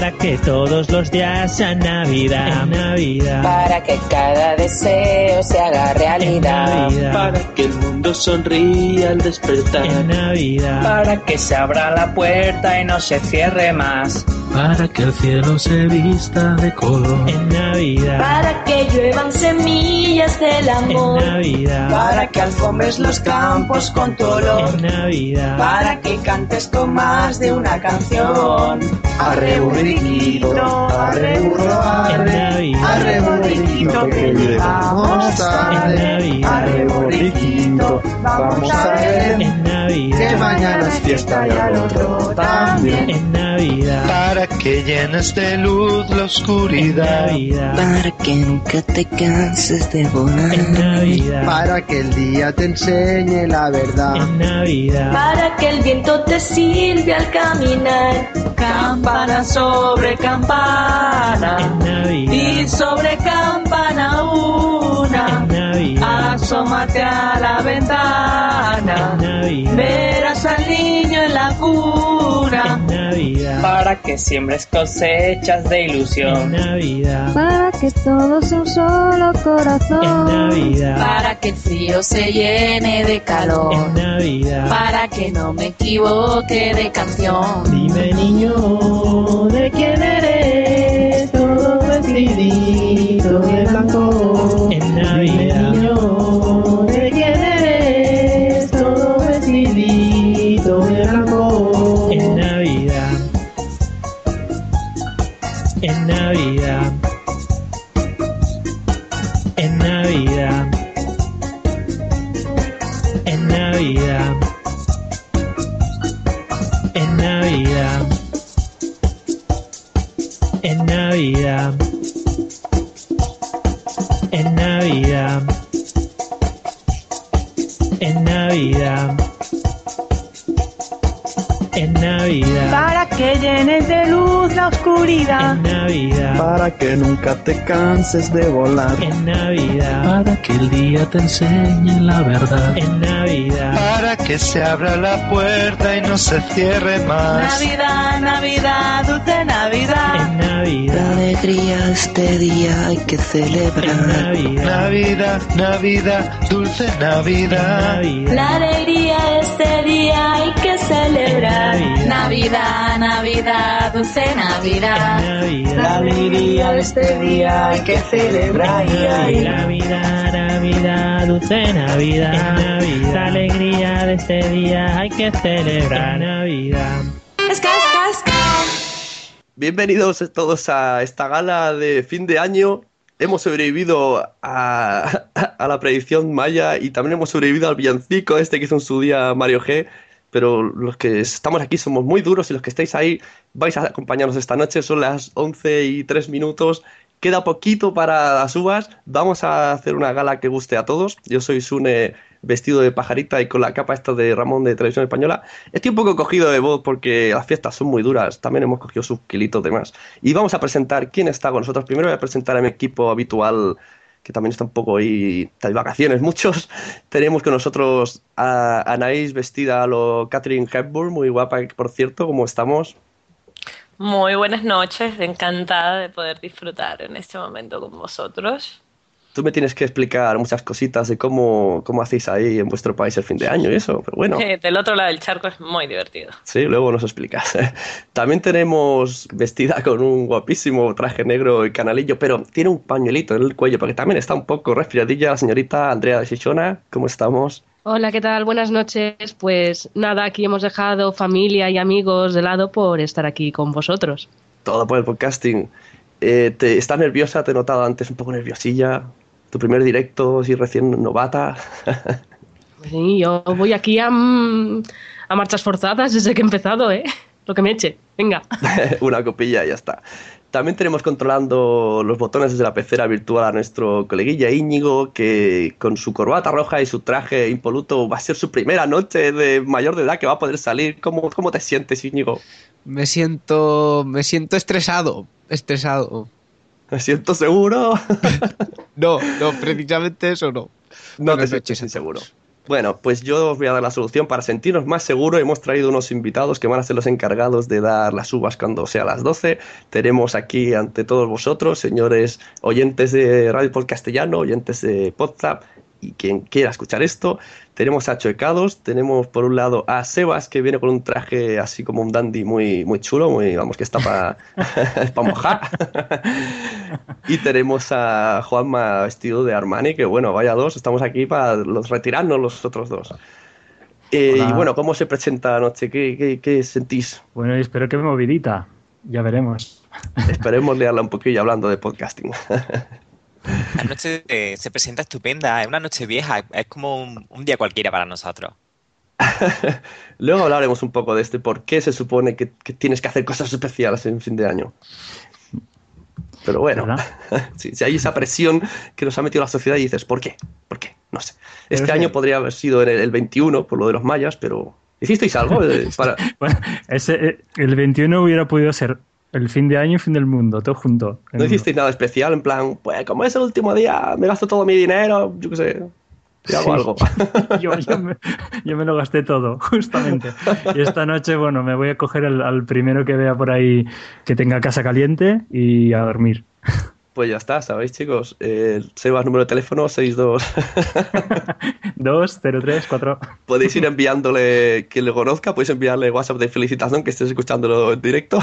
Para que todos los días sean Navidad, Navidad, para que cada deseo se haga realidad, Navidad, para que el mundo sonría al despertar, en Navidad, para que se abra la puerta y no se cierre más. para que el cielo se vista de color, en Navidad, para que lluevan semillas del en amor, Navidad, Para que alfombres los campos con tu olor. en Navidad, Para que cantes con más de una canción. Arre burriquito, arre burro, arre. Arre burriquito que llegamos tarde. Arre burriquito, vamos a ver. Que mañana es fiesta y al otro también. Para que llenes de luz la en oscuridad, Navidad, para que nunca te canses de en volar, Navidad, para que el día te enseñe la verdad. en Navidad, para que el viento te sirve al caminar, Campana sobre campana. en Navidad, Y sobre campana en una. Navidad, Asómate a la en ventana. Navidad, Verás al niño en la cuna. En Navidad, Para que siembres cosechas de en ilusión. Navidad, para que todos sea un solo en corazón. Navidad, para que el frío se llene de en calor, Navidad. para que no me equivoque de canción. Dime niño, ¿de quién eres? Todo vestidito de Navidad. En Navidad. Para que llenes de luz la oscuridad. En Navidad. para que nunca te canses de volar, En Navidad. para que el día te enseñe la verdad, En Navidad. para que se abra la puerta y no se cierre más. Navidad, Navidad, dulce Navidad. Navidad. alegría este día hay que celebrar. Navidad. Navidad, Navidad, dulce Navidad. Navidad. la alegría este día hay que celebrar. Navidad, Navidad, dulce Navidad. Navidad. La alegría de este día hay que celebrar. Navidad, Navidad, dulce Navidad, Navidad. La alegría de este día hay que celebrar Navidad. Bienvenidos todos a esta gala de fin de año. Hemos sobrevivido a, la predicción maya y también hemos sobrevivido al villancico este que hizo en su día Mario G. Pero los que estamos aquí somos muy duros y los que estáis ahí vais a acompañarnos esta noche. Son las 11 y 3 minutos. Queda poquito para las uvas. Vamos a hacer una gala que guste a todos. Yo soy Sune vestido de pajarita y con la capa esta de Ramón de Televisión Española. Estoy un poco cogido de voz porque las fiestas son muy duras. También hemos cogido sus kilitos de más. Y vamos a presentar quién está con nosotros. Primero voy a presentar a mi equipo habitual que también está un poco ahí, de vacaciones muchos. Tenemos con nosotros a Anaís vestida a lo Catherine Hepburn, muy guapa, por cierto, ¿cómo estamos? Muy buenas noches, encantada de poder disfrutar en este momento con vosotros. Tú me tienes que explicar muchas cositas de cómo, cómo hacéis ahí en vuestro país el fin de año y eso, pero bueno. Eh, Del otro lado del charco es muy divertido. Sí, luego nos explicas. También tenemos vestida con un guapísimo traje negro y canalillo, pero tiene un pañuelito en el cuello, porque también está un poco resfriadilla la señorita Andrea de Shishona. ¿Cómo estamos? Hola, ¿qué tal? Buenas noches. Pues nada, aquí hemos dejado familia y amigos de lado por estar aquí con vosotros. Todo por el podcasting. Eh, te, ¿Estás nerviosa? Te he notado antes un poco nerviosilla. Tu primer directo, así recién novata. Pues sí, yo voy aquí a, mm, a marchas forzadas desde que he empezado, ¿eh? Lo que me eche. Venga. Una copilla y ya está. También tenemos controlando los botones desde la pecera virtual a nuestro coleguilla Íñigo, que con su corbata roja y su traje impoluto va a ser su primera noche de mayor de edad que va a poder salir. ¿Cómo, cómo te sientes, Íñigo? Me siento. me siento estresado. Estresado. ¿Me siento seguro? no, no, precisamente eso no. No te sientes seguro. Bueno, pues yo os voy a dar la solución para sentirnos más seguros. Hemos traído unos invitados que van a ser los encargados de dar las uvas cuando sea las 12. Tenemos aquí ante todos vosotros, señores oyentes de Radio Por Castellano, oyentes de Podzap y quien quiera escuchar esto. Tenemos a Choecados, tenemos por un lado a Sebas que viene con un traje así como un dandy muy, muy chulo, muy, vamos, que está para mojar. y tenemos a Juanma vestido de Armani, que bueno, vaya dos, estamos aquí para los retirarnos los otros dos. Eh, y bueno, ¿cómo se presenta la noche? ¿Qué, qué, qué sentís? Bueno, espero que me movilita. Ya veremos. Esperemos leerla un poquillo hablando de podcasting. La noche eh, se presenta estupenda, es una noche vieja, es como un, un día cualquiera para nosotros. Luego hablaremos un poco de este por qué se supone que, que, tienes que hacer cosas especiales en fin de año. Pero bueno, si, si, hay esa presión que nos ha metido la sociedad y dices, ¿por qué? ¿Por qué? No sé. Este pero año sí. podría haber sido el, el 21 por lo de los mayas, pero ¿hicisteis algo? Para... bueno, ese, el 21 hubiera podido ser el fin de año y fin del mundo, todo junto. ¿No hicisteis nada especial? En plan, pues como es el último día, me gasto todo mi dinero, yo qué sé. Y hago sí. algo. yo, yo, me, yo, me, lo gasté todo, justamente. Y esta noche, bueno, me voy a coger al, al primero que vea por ahí que tenga casa caliente y a dormir. Pues ya está, ¿sabéis, chicos? Eh, Sebas, número de teléfono 62. 203 Podéis ir enviándole que le conozca, podéis enviarle WhatsApp de felicitación que estés escuchándolo en directo.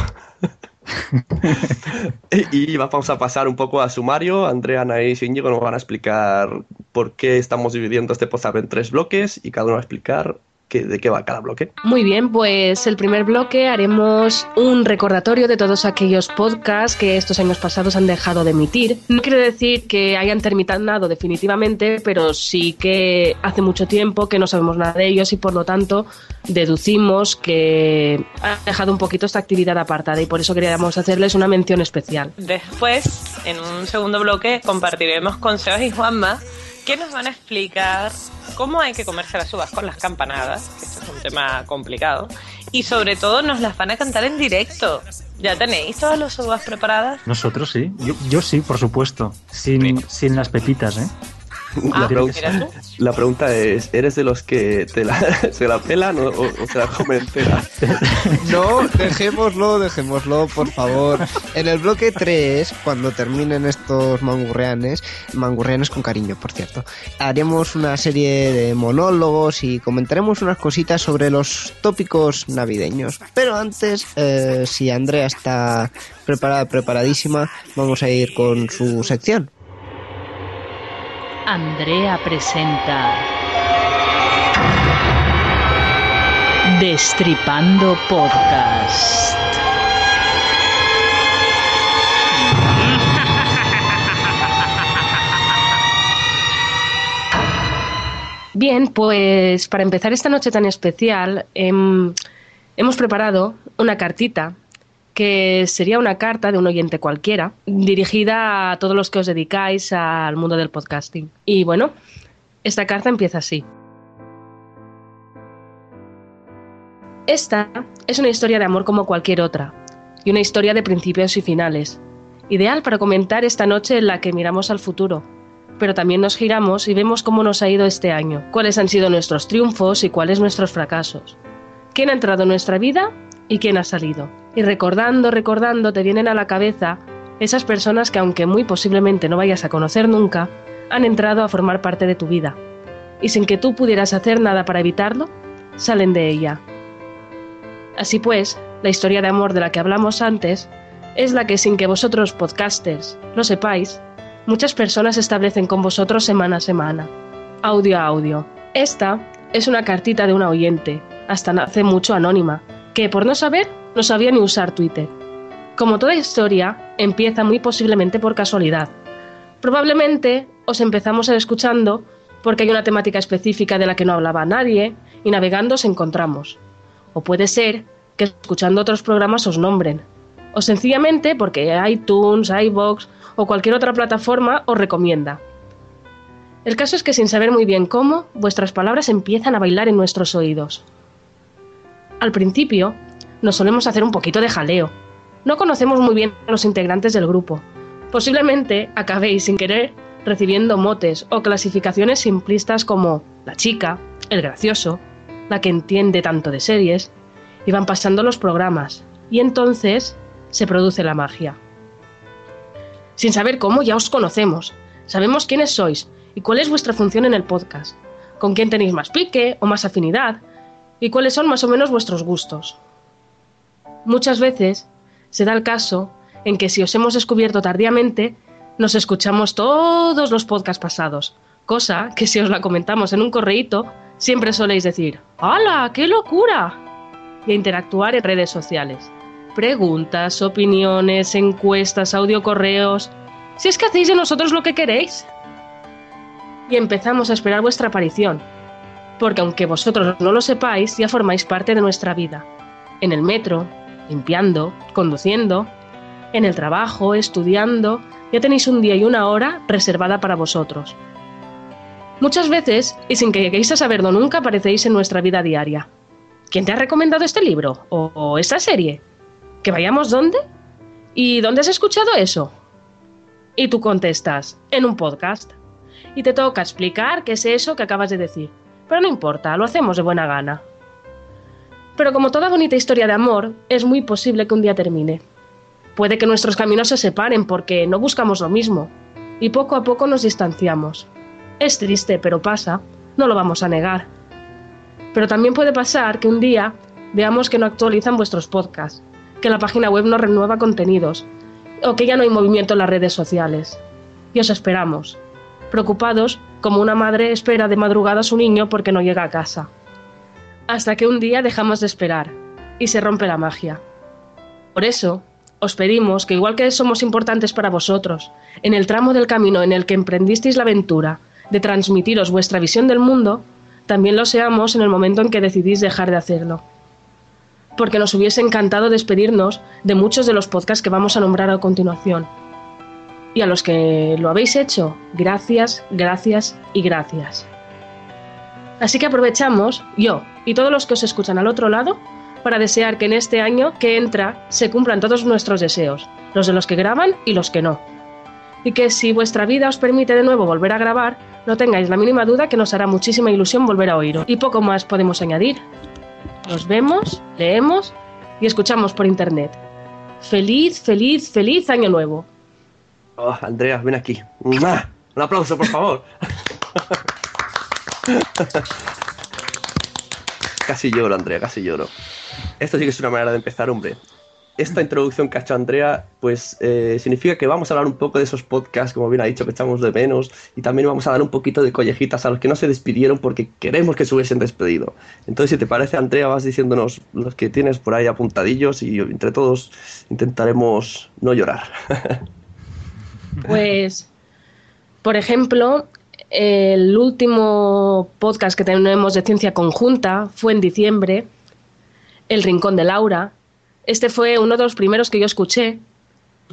y vamos a pasar un poco a sumario. Andrea, Anaís y Íñigo nos van a explicar por qué estamos dividiendo este podcast en tres bloques y cada uno va a explicar ¿Qué, ¿De qué va cada bloque? Muy bien, pues el primer bloque haremos un recordatorio de todos aquellos podcasts que estos años pasados han dejado de emitir. No quiere decir que hayan terminado definitivamente, pero sí que hace mucho tiempo que no sabemos nada de ellos y por lo tanto deducimos que han dejado un poquito esta actividad apartada y por eso queríamos hacerles una mención especial. Después, en un segundo bloque, compartiremos con Sebas y Juanma que nos van a explicar cómo hay que comerse las uvas con las campanadas, que este es un tema complicado, y sobre todo nos las van a cantar en directo. ¿Ya tenéis todas las uvas preparadas? Nosotros sí, yo, yo sí, por supuesto, sin, sin las pepitas, ¿eh? La, Ah, pregunta, la pregunta es, ¿eres de los que te la, se la pelan o, o- o se la comen entera? No, dejémoslo, dejémoslo, por favor. En el bloque 3, cuando terminen estos mangurreanes, mangurreanes con cariño, por cierto, haremos una serie de monólogos y comentaremos unas cositas sobre los tópicos navideños. Pero antes, eh, si Andrea está preparada, preparadísima, vamos a ir con su sección. Andrea presenta Destripando Podcast. Bien, pues para empezar esta noche tan especial, em, hemos preparado una cartita que sería una carta de un oyente cualquiera, dirigida a todos los que os dedicáis al mundo del podcasting. Y bueno, esta carta empieza así. Esta es una historia de amor como cualquier otra, y una historia de principios y finales, ideal para comentar esta noche en la que miramos al futuro, pero también nos giramos y vemos cómo nos ha ido este año, cuáles han sido nuestros triunfos y cuáles nuestros fracasos, quién ha entrado en nuestra vida y quién ha salido. Y recordando, recordando, te vienen a la cabeza esas personas que aunque muy posiblemente no vayas a conocer nunca, han entrado a formar parte de tu vida. Y sin que tú pudieras hacer nada para evitarlo, salen de ella. Así pues, la historia de amor de la que hablamos antes es la que sin que vosotros podcasters lo sepáis, muchas personas establecen con vosotros semana a semana, audio a audio. Esta es una cartita de una oyente, hasta hace mucho anónima, que por no saber no sabía ni usar Twitter. Como toda historia, empieza muy posiblemente por casualidad. Probablemente os empezamos a ir escuchando porque hay una temática específica de la que no hablaba nadie y navegando os encontramos. O puede ser que escuchando otros programas os nombren. O sencillamente porque iTunes, iBox o cualquier otra plataforma os recomienda. El caso es que sin saber muy bien cómo, vuestras palabras empiezan a bailar en nuestros oídos. Al principio, nos solemos hacer un poquito de jaleo. No conocemos muy bien a los integrantes del grupo. Posiblemente acabéis sin querer recibiendo motes o clasificaciones simplistas como la chica, el gracioso, la que entiende tanto de series, y van pasando los programas, y entonces se produce la magia. Sin saber cómo, ya os conocemos, sabemos quiénes sois y cuál es vuestra función en el podcast, con quién tenéis más pique o más afinidad, y cuáles son más o menos vuestros gustos. Muchas veces se da el caso en que si os hemos descubierto tardíamente, nos escuchamos todos los podcasts pasados, cosa que si os la comentamos en un correíto, siempre soléis decir, ¡Hala! ¡Qué locura! y a interactuar en redes sociales. Preguntas, opiniones, encuestas, audio correos. Si es que hacéis de nosotros lo que queréis. Y empezamos a esperar vuestra aparición, porque aunque vosotros no lo sepáis, ya formáis parte de nuestra vida. En el metro, limpiando, conduciendo, en el trabajo, estudiando, ya tenéis un día y una hora reservada para vosotros. Muchas veces, y sin que lleguéis a saberlo nunca, aparecéis en nuestra vida diaria. ¿Quién te ha recomendado este libro? ¿O, o esta serie? ¿Que vayamos dónde? ¿Y dónde has escuchado eso? Y tú contestas, en un podcast. Y te toca explicar qué es eso que acabas de decir. Pero no importa, lo hacemos de buena gana. Pero como toda bonita historia de amor, es muy posible que un día termine. Puede que nuestros caminos se separen porque no buscamos lo mismo, y poco a poco nos distanciamos. Es triste, pero pasa, no lo vamos a negar. Pero también puede pasar que un día veamos que no actualizan vuestros podcasts, que la página web no renueva contenidos, o que ya no hay movimiento en las redes sociales. Y os esperamos, preocupados como una madre espera de madrugada a su niño porque no llega a casa. Hasta que un día dejamos de esperar y se rompe la magia. Por eso, os pedimos que igual que somos importantes para vosotros, en el tramo del camino en el que emprendisteis la aventura de transmitiros vuestra visión del mundo, también lo seamos en el momento en que decidís dejar de hacerlo. Porque nos hubiese encantado despedirnos de muchos de los podcasts que vamos a nombrar a continuación. Y a los que lo habéis hecho, gracias, gracias y gracias. Así que aprovechamos, yo y todos los que os escuchan al otro lado, para desear que en este año que entra se cumplan todos nuestros deseos, los de los que graban y los que no. Y que si vuestra vida os permite de nuevo volver a grabar, no tengáis la mínima duda que nos hará muchísima ilusión volver a oíros. Y poco más podemos añadir. Nos vemos, leemos y escuchamos por internet. Feliz, feliz, feliz año nuevo. Oh, Andrea, ven aquí. Un aplauso, por favor. casi lloro, Andrea, casi lloro. Esto sí que es una manera de empezar, hombre. Esta introducción que ha hecho Andrea, pues eh, significa que vamos a hablar un poco de esos podcasts, como bien ha dicho, que echamos de menos, y también vamos a dar un poquito de collejitas a los que no se despidieron porque queremos que se hubiesen despedido. Entonces, si te parece, Andrea, vas diciéndonos los que tienes por ahí apuntadillos y entre todos intentaremos no llorar. Pues, por ejemplo, el último podcast que tenemos de ciencia conjunta fue en diciembre, El Rincón de Laura. Este fue uno de los primeros que yo escuché.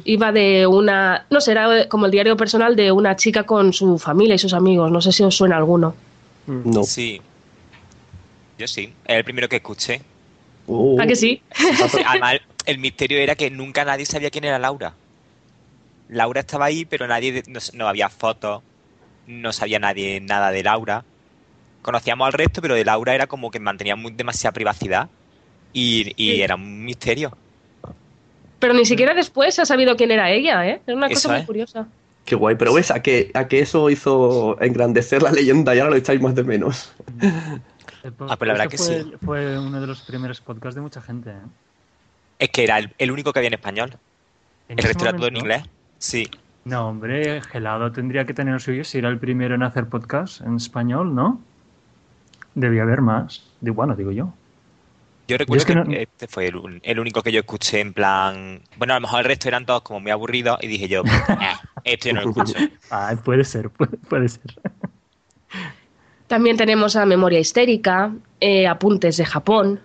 Iba de una, no sé, era como el diario personal de una chica con su familia y sus amigos. No sé si os suena alguno. No. Sí. Yo sí. Es el primero que escuché. Uh. ¿A que sí? Además, el misterio era que nunca nadie sabía quién era Laura. Laura estaba ahí, pero nadie, no, no había fotos, no sabía nadie nada de Laura. Conocíamos al resto, pero de Laura era como que mantenía muy, demasiada privacidad y, y Sí. era un misterio. Pero ni siquiera después se ha sabido quién era ella, ¿eh? Es una Eso cosa muy es. curiosa. Qué guay, pero ves a que, a que eso hizo engrandecer la leyenda y ahora lo echáis más de menos. Ah, pues la verdad que fue, sí. Fue uno de los primeros podcasts de mucha gente. ¿eh? Es que era el, el único que había en español. ¿En El resto era todo en inglés. Sí. No, hombre, Gelado tendría que tener el suyo si era el primero en hacer podcast en español, ¿no? Debía haber más. Digo, Bueno, digo yo. Yo recuerdo es que que, no- este fue el, único que yo escuché en plan. Bueno, a lo mejor el resto eran todos como muy aburridos y dije yo, "Ah, esto yo no lo escucho. Ah, puede ser, puede, puede ser. También tenemos a Memoria Histérica, eh, Apuntes de Japón.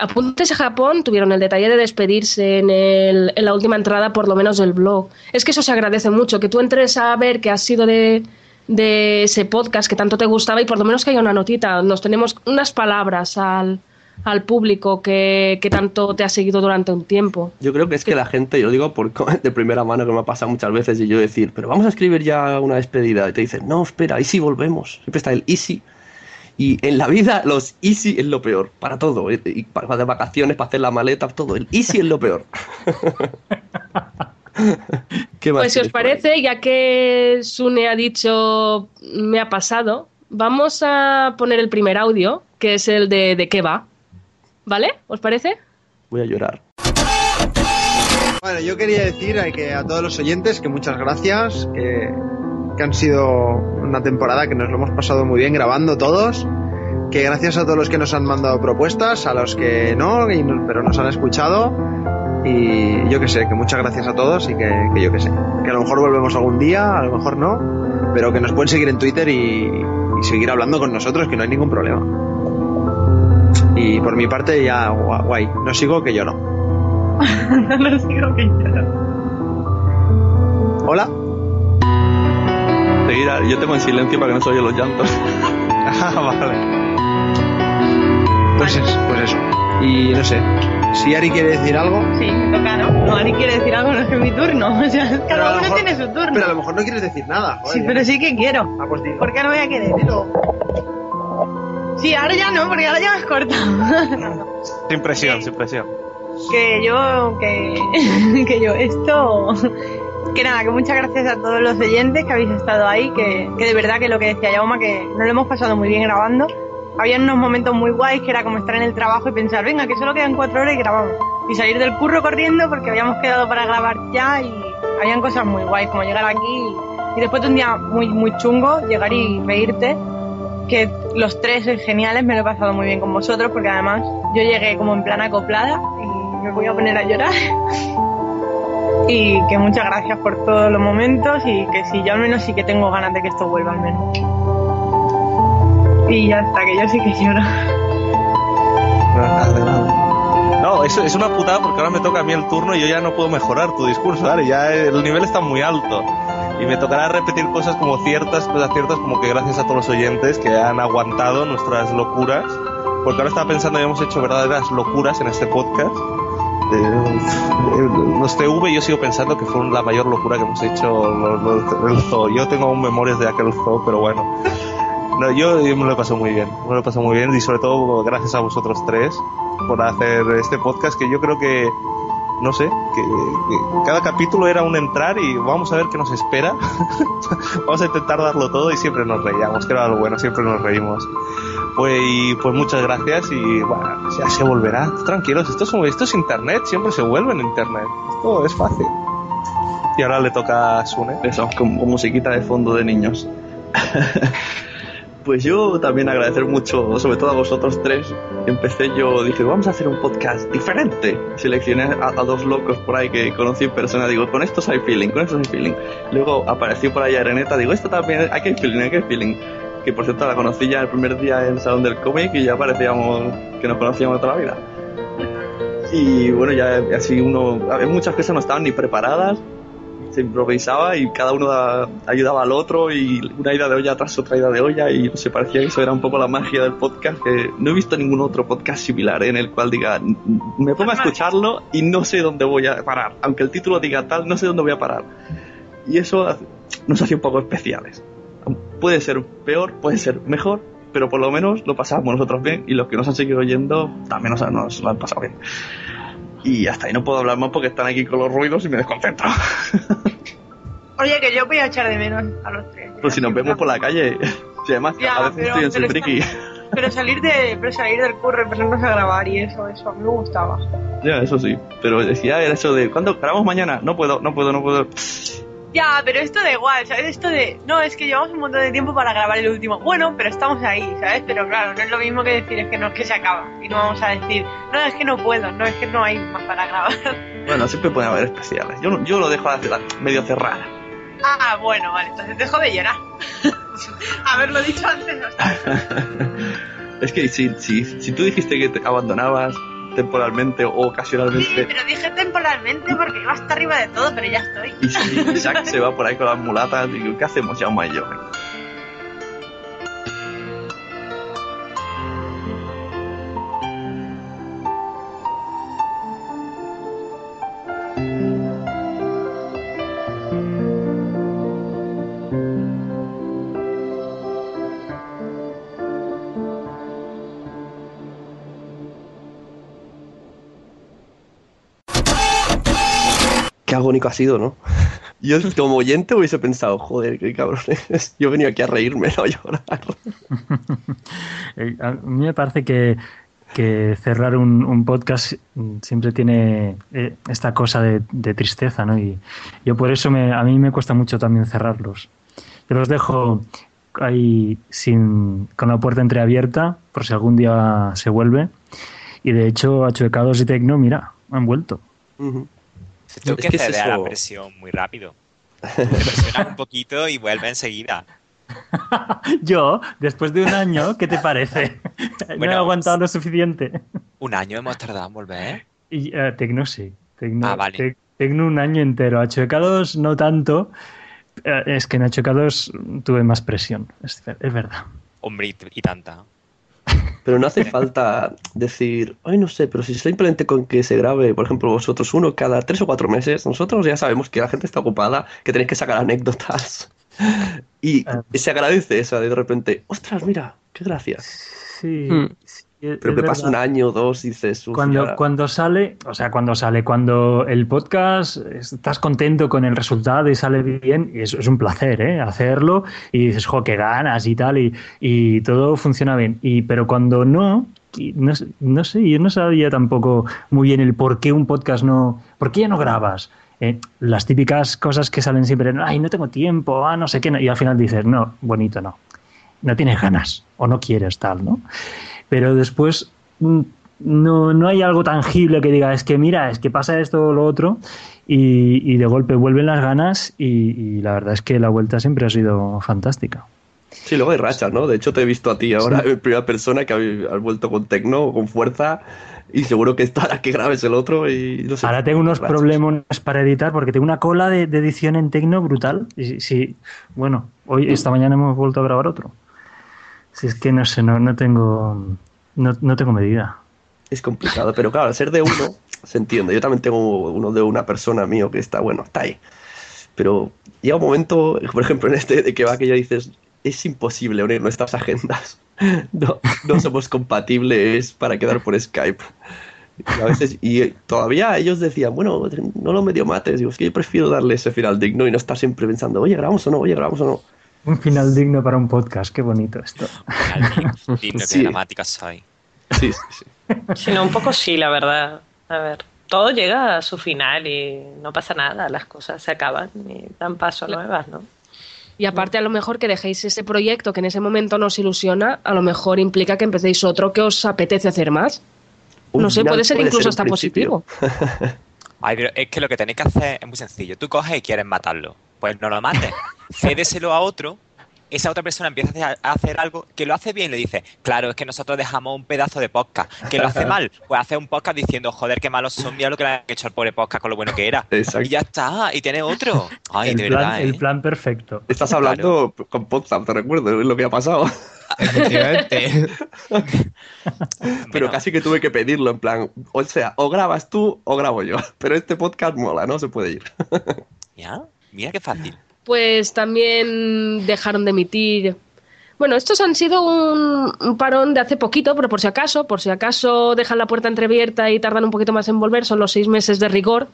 Apuntes de Japón tuvieron el detalle de despedirse en, el- en la última entrada, por lo menos del blog. Es que eso se agradece mucho, que tú entres a ver qué ha sido de, de ese podcast que tanto te gustaba y por lo menos que haya una notita. Nos tenemos unas palabras al, al público que, que tanto te ha seguido durante un tiempo. Yo creo que es que la gente, yo digo por, de primera mano que me ha pasado muchas veces y yo decir, pero vamos a escribir ya una despedida. Y te dicen, no, espera, y si volvemos. Siempre está el easy. Y en la vida los easy es lo peor, para todo. Y y para de vacaciones, para hacer la maleta, todo. El easy es lo peor. ¿Qué más Pues si os parece, ya que Sune ha dicho me ha pasado, vamos a poner el primer audio, que es el de de qué va. ¿Vale? ¿Os parece? Voy a llorar. Bueno, yo quería decir a, que a todos los oyentes que muchas gracias, que, que han sido una temporada que nos lo hemos pasado muy bien grabando todos, que gracias a todos los que nos han mandado propuestas, a los que no, y no- pero nos han escuchado, y yo que sé, que muchas gracias a todos y que, que yo que sé, que a lo mejor volvemos algún día, a lo mejor no, pero que nos pueden seguir en Twitter y, y seguir hablando con nosotros, que no hay ningún problema. Y por mi parte ya gua- guay, no sigo que yo no. no sigo que yo. Hola. Seguir, yo tengo en silencio para que no se oyen los llantos. Ah, vale. Pues, es- pues eso. Y no sé, si Ari quiere decir algo. Sí, me toca, ¿no? No, Ari quiere decir algo, no es que mi turno. O sea, cada uno mejor- tiene su turno. Pero a lo mejor no quieres decir nada. joder, Sí, pero sí que quiero. Ah, pues dilo. ¿Por qué no voy a querer? Sí, ahora ya no, porque ahora ya me has cortado. Sin presión, sin presión. que yo, que, que yo, esto, que nada, que muchas gracias a todos los oyentes que habéis estado ahí, que, que de verdad que lo que decía Yauma, que nos lo hemos pasado muy bien grabando. Había unos momentos muy guays que era como estar en el trabajo y pensar, venga, que solo quedan cuatro horas y grabamos. Y salir del curro corriendo porque habíamos quedado para grabar ya y habían cosas muy guays, como llegar aquí y, después de un día muy, muy chungo, llegar y reírte que los tres geniales, me lo he pasado muy bien con vosotros porque además yo llegué como en plan acoplada y me voy a poner a llorar. Y que muchas gracias por todos los momentos y que sí, yo al menos sí que tengo ganas de que esto vuelva al menos. Y ya está, que yo sí que lloro. No, eso es una putada porque ahora me toca a mí el turno y yo ya no puedo mejorar tu discurso, Ari. Ya el nivel está muy alto. Y me tocará repetir cosas como ciertas, cosas ciertas, como que gracias a todos los oyentes que han aguantado nuestras locuras. Porque ahora estaba pensando que hemos hecho verdaderas locuras en este podcast. Eh, los TV yo sigo pensando que fue la mayor locura que hemos hecho los- los-. Yo tengo aún memorias de aquel zoo, pero bueno. No, yo, yo me lo he pasado muy bien, me lo he pasado muy bien y sobre todo gracias a vosotros tres por hacer este podcast que yo creo que, no sé, que, cada capítulo era un entrar y vamos a ver qué nos espera. vamos a intentar darlo todo y siempre nos reíamos, que era lo bueno, siempre nos reímos. Pues, pues muchas gracias y bueno, ya se volverá. Tranquilos, esto es, esto es internet, siempre se vuelve en internet. Esto es fácil. Y ahora le toca a Sune. Eso, con, con musiquita de fondo de niños. Pues yo también agradecer mucho, sobre todo a vosotros tres. Empecé yo, dije, vamos a hacer un podcast diferente. Seleccioné a, dos locos por ahí que conocí en persona, digo, con estos hay feeling, con estos hay feeling. Luego apareció por ahí Areneta, digo, esto también, hay que feeling, hay que hay feeling. Que por cierto la conocí ya el primer día en el Salón del Cómic y ya parecíamos que nos conocíamos toda la vida. Y bueno, ya así uno, muchas cosas no estaban ni preparadas, se improvisaba y cada uno da- ayudaba al otro y una ida de olla tras otra ida de olla y se parecía que eso. Era un poco la magia del podcast que no he visto ningún otro podcast similar ¿eh? en el cual diga "N- me pongo a escucharlo y no sé dónde voy a parar. Aunque el título diga tal no sé dónde voy a parar y eso nos hace un poco especiales. Puede ser peor puede ser mejor pero por lo menos lo pasamos nosotros bien y los que nos han seguido oyendo también nos lo han pasado bien y hasta ahí no puedo hablar más porque están aquí con los ruidos y me desconcentro Oye, que yo voy a echar de menos a los tres. Pues si nos vemos por la calle. Si además Ya, a veces pero- estoy en pero Selfriki. Pero salir de, pero salir del curro y ponernos a grabar y eso, eso, a mí me gustaba. Ya, eso sí. Pero decía era eso de ¿cuándo grabamos mañana? No puedo, no puedo, no puedo. Ya, pero esto da igual, ¿sabes? Esto de, no, es que llevamos un montón de tiempo para grabar el último. Bueno, pero estamos ahí, ¿sabes? Pero claro, no es lo mismo que decir, es que no, es que se acaba. Y no vamos a decir, no, es que no puedo, no, es que no hay más para grabar. Bueno, siempre puede haber especiales. Yo, yo lo dejo a la- medio cerrada. Ah, bueno, vale, entonces dejo de llorar. Haberlo dicho antes no está. Es que si, si, si tú dijiste que te abandonabas temporalmente o Sí, ocasionalmente pero dije temporalmente porque iba hasta arriba de todo, pero ya estoy. y si Jack se va por ahí con las mulatas, digo, ¿qué hacemos Jaume y yo? Agónico ha sido, ¿no? Yo como oyente hubiese pensado, joder, qué cabrones. Yo venía aquí a reírme, no a llorar. Eh, A mí me parece que, que cerrar un, un podcast siempre tiene eh, esta cosa de, de tristeza, ¿no? Y yo por eso me, a mí me cuesta mucho también cerrarlos. Yo los dejo ahí sin, con la puerta entreabierta por si algún día se vuelve. Y de hecho, Achuecados y Tecno, mira, han vuelto. Tengo Es que que es ceder a la presión muy rápido. Te presionas un poquito y vuelve enseguida. Yo, después de un año, ¿qué te parece? no he Bueno, aguantado lo suficiente. Un año hemos tardado en volver. Y eh, Tecno sí. Tecno, Ah, vale. Tec- Tecno un año entero. Achuecados no tanto. Eh, es que en Achuecados tuve más presión. Es, ver- es verdad. Hombre, y, y tanta. Pero no hace falta decir, ay, no sé, pero si simplemente con que se grabe, por ejemplo, vosotros uno cada tres o cuatro meses, nosotros ya sabemos que la gente está ocupada, que tenéis que sacar anécdotas. Y Ah. se agradece esa de repente, ostras, mira, qué gracia. Sí. Hmm. sí, es- Pero que pasa un año o dos y dices, "Uf, y Cuando, ahora". cuando sale, o sea, cuando sale, cuando el podcast estás contento con el resultado y sale bien, y es, es un placer, ¿eh? Hacerlo y dices, jo, qué ganas y tal, y, y todo funciona bien. Y, pero cuando no, no, sé- no sé, yo no sabía tampoco muy bien el por qué un podcast no, por qué ya no grabas. Eh, las típicas cosas que salen siempre, ay, no tengo tiempo, ah, no sé qué, y al final dices, no, bonito, no. No tienes ganas o no quieres tal, ¿no? Pero después mm, no, no hay algo tangible que diga, es que mira, es que pasa esto o lo otro, y, y de golpe vuelven las ganas, y, y la verdad es que la vuelta siempre ha sido fantástica. Sí, luego hay rachas, ¿no? De hecho, te he visto a ti ahora Sí. en primera persona que has vuelto con tecno, con fuerza, y seguro que estará que grabes el otro y no sé. Ahora tengo unos rachas. problemas para editar porque tengo una cola de, de edición en Tecno brutal. Y sí, bueno, hoy, esta mañana hemos vuelto a grabar otro. Si es que no sé, no, no tengo no, no tengo medida. Es complicado, pero claro, al ser de uno, se entiende. Yo también tengo uno de una persona mío que está, bueno, está ahí. Pero llega un momento, por ejemplo, en este de que va que ya dices, es imposible unir nuestras agendas. No, no somos compatibles para quedar por Skype. Y a veces, y todavía ellos decían, bueno, no lo medio mates. Digo, es que yo prefiero darle ese final digno y no estar siempre pensando, oye, grabamos o no, oye, grabamos o no. Un final digno para un podcast, qué bonito esto. Digno, Sí. qué dramática soy. Sí, sí, sí. Sino un poco sí, la verdad. A ver, todo llega a su final y no pasa nada, las cosas se acaban y dan paso a nuevas, ¿no? Y aparte, a lo mejor que dejéis ese proyecto que en ese momento nos ilusiona, a lo mejor implica que empecéis otro que os apetece hacer más. Un no sé, puede ser puede incluso ser un hasta principio. positivo. Ay, pero es que lo que tenéis que hacer es muy sencillo. Tú coges y quieres matarlo. Pues no lo mates. Cédeselo a otro. Esa otra persona empieza a hacer algo que lo hace bien y le dice, claro, es que nosotros dejamos un pedazo de podcast. Que lo hace mal, pues hace un podcast diciendo, joder, qué malos son, mira lo que le han hecho al pobre podcast con lo bueno que era. Exacto. Y ya está, y tiene otro. Ay, el, de plan, verdad, el ¿eh? plan perfecto. Estás hablando con Potsdam, te recuerdo, es lo que ha pasado. Efectivamente. Pero casi que tuve que pedirlo, en plan, o sea, o grabas tú o grabo yo. Pero este podcast mola, ¿no? Se puede ir. Ya, mira qué fácil. Pues también dejaron de emitir. Bueno, estos han sido un, un parón de hace poquito, pero por si acaso, por si acaso dejan la puerta entreabierta y tardan un poquito más en volver, son los seis meses de rigor,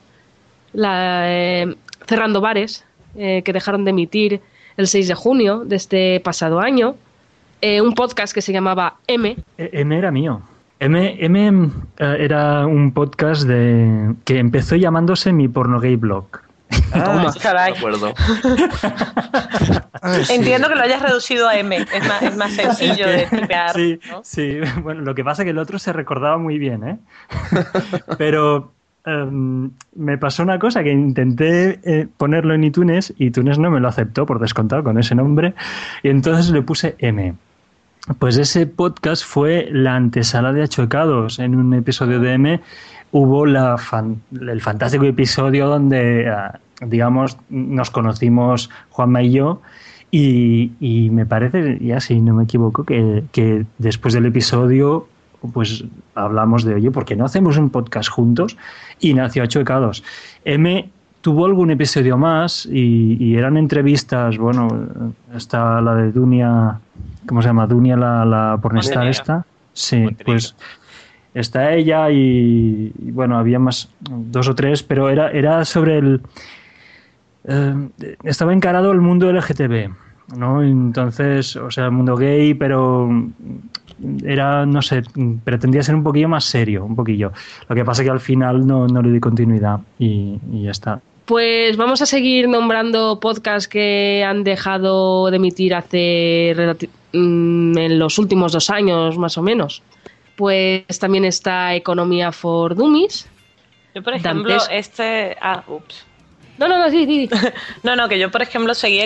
la, eh, cerrando bares, eh, que dejaron de emitir el 6 de junio de este pasado año. Eh, un podcast que se llamaba M, E- M era mío. M, M era un podcast de que empezó llamándose Mi Porno Gay Blog. Toma. Caray. De acuerdo. Entiendo que lo hayas reducido a M. Es más, es más sencillo de tipear. Sí, ¿no? sí. Bueno, lo que pasa es que el otro se recordaba muy bien, ¿eh? Pero em, me pasó una cosa que intenté eh, ponerlo en iTunes y iTunes no me lo aceptó por descontado con ese nombre y entonces le puse M. Pues ese podcast fue la antesala de Achuecados. En un episodio de M hubo la fan- el fantástico episodio donde, ah, digamos, nos conocimos Juanma y yo. Y, y me parece, ya si no me equivoco, que, que después del episodio, pues hablamos de, oye, ¿por qué no hacemos un podcast juntos? Y nació Achuecados. M tuvo algún episodio más y, y eran entrevistas, bueno, está la de Dunia, ¿cómo se llama? Dunia, la, la pornestar esta. Sí, pues está ella y, bueno, había más, dos o tres, pero era, era sobre el... eh, estaba encarado el mundo LGTB, ¿no? Entonces, o sea, el mundo gay, pero era, no sé, pretendía ser un poquillo más serio, un poquillo. Lo que pasa que al final no, no le di continuidad y, y ya está. Pues vamos a seguir nombrando podcasts que han dejado de emitir hace mm, en los últimos dos años, más o menos. Pues también está Economía for Dummies. Yo, por ejemplo, Dantes- este. Ah, ups. No, no, no, sí, sí. no, no, que yo, por ejemplo, seguía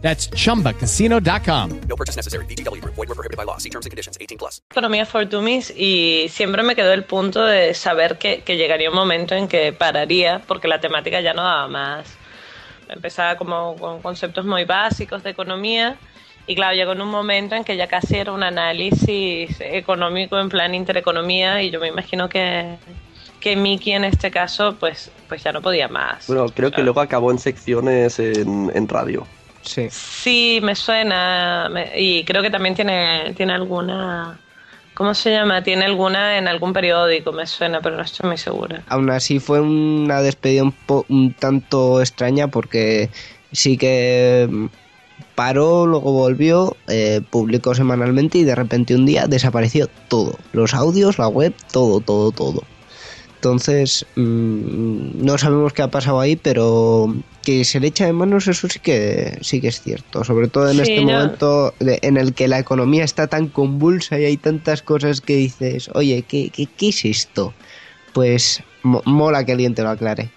That's chumbacasino.com. No purchase necessary. VGW Group. Void were prohibited by law. See terms and conditions. 18 plus. Economía for Dummies y siempre me quedó el punto de saber que, que llegaría un momento en que pararía porque la temática ya no daba más. Empezaba como con conceptos muy básicos de economía y claro, llegó en un momento en que ya casi era un análisis económico en plan intereconomía y yo me imagino que, que Miki en este caso pues, pues ya no podía más. Bueno, creo que luego acabó en secciones en, en radio. Sí. Sí, me suena. me- y creo que también tiene, tiene alguna. ¿Cómo se llama? Tiene alguna en algún periódico, me suena, pero no estoy muy segura. Aún así fue una despedida un, po- un tanto extraña porque sí que mm, paró, luego volvió, eh, publicó semanalmente y de repente un día desapareció todo. Los audios, la web, todo, todo, todo. Entonces, mm, no sabemos qué ha pasado ahí, pero que se le echa de manos, eso sí que sí que es cierto. Sobre todo en Sí, este momento de- en el que la economía está tan convulsa y hay tantas cosas que dices, oye, ¿qué, qué, qué es esto? Pues mo- mola que alguien te lo aclare.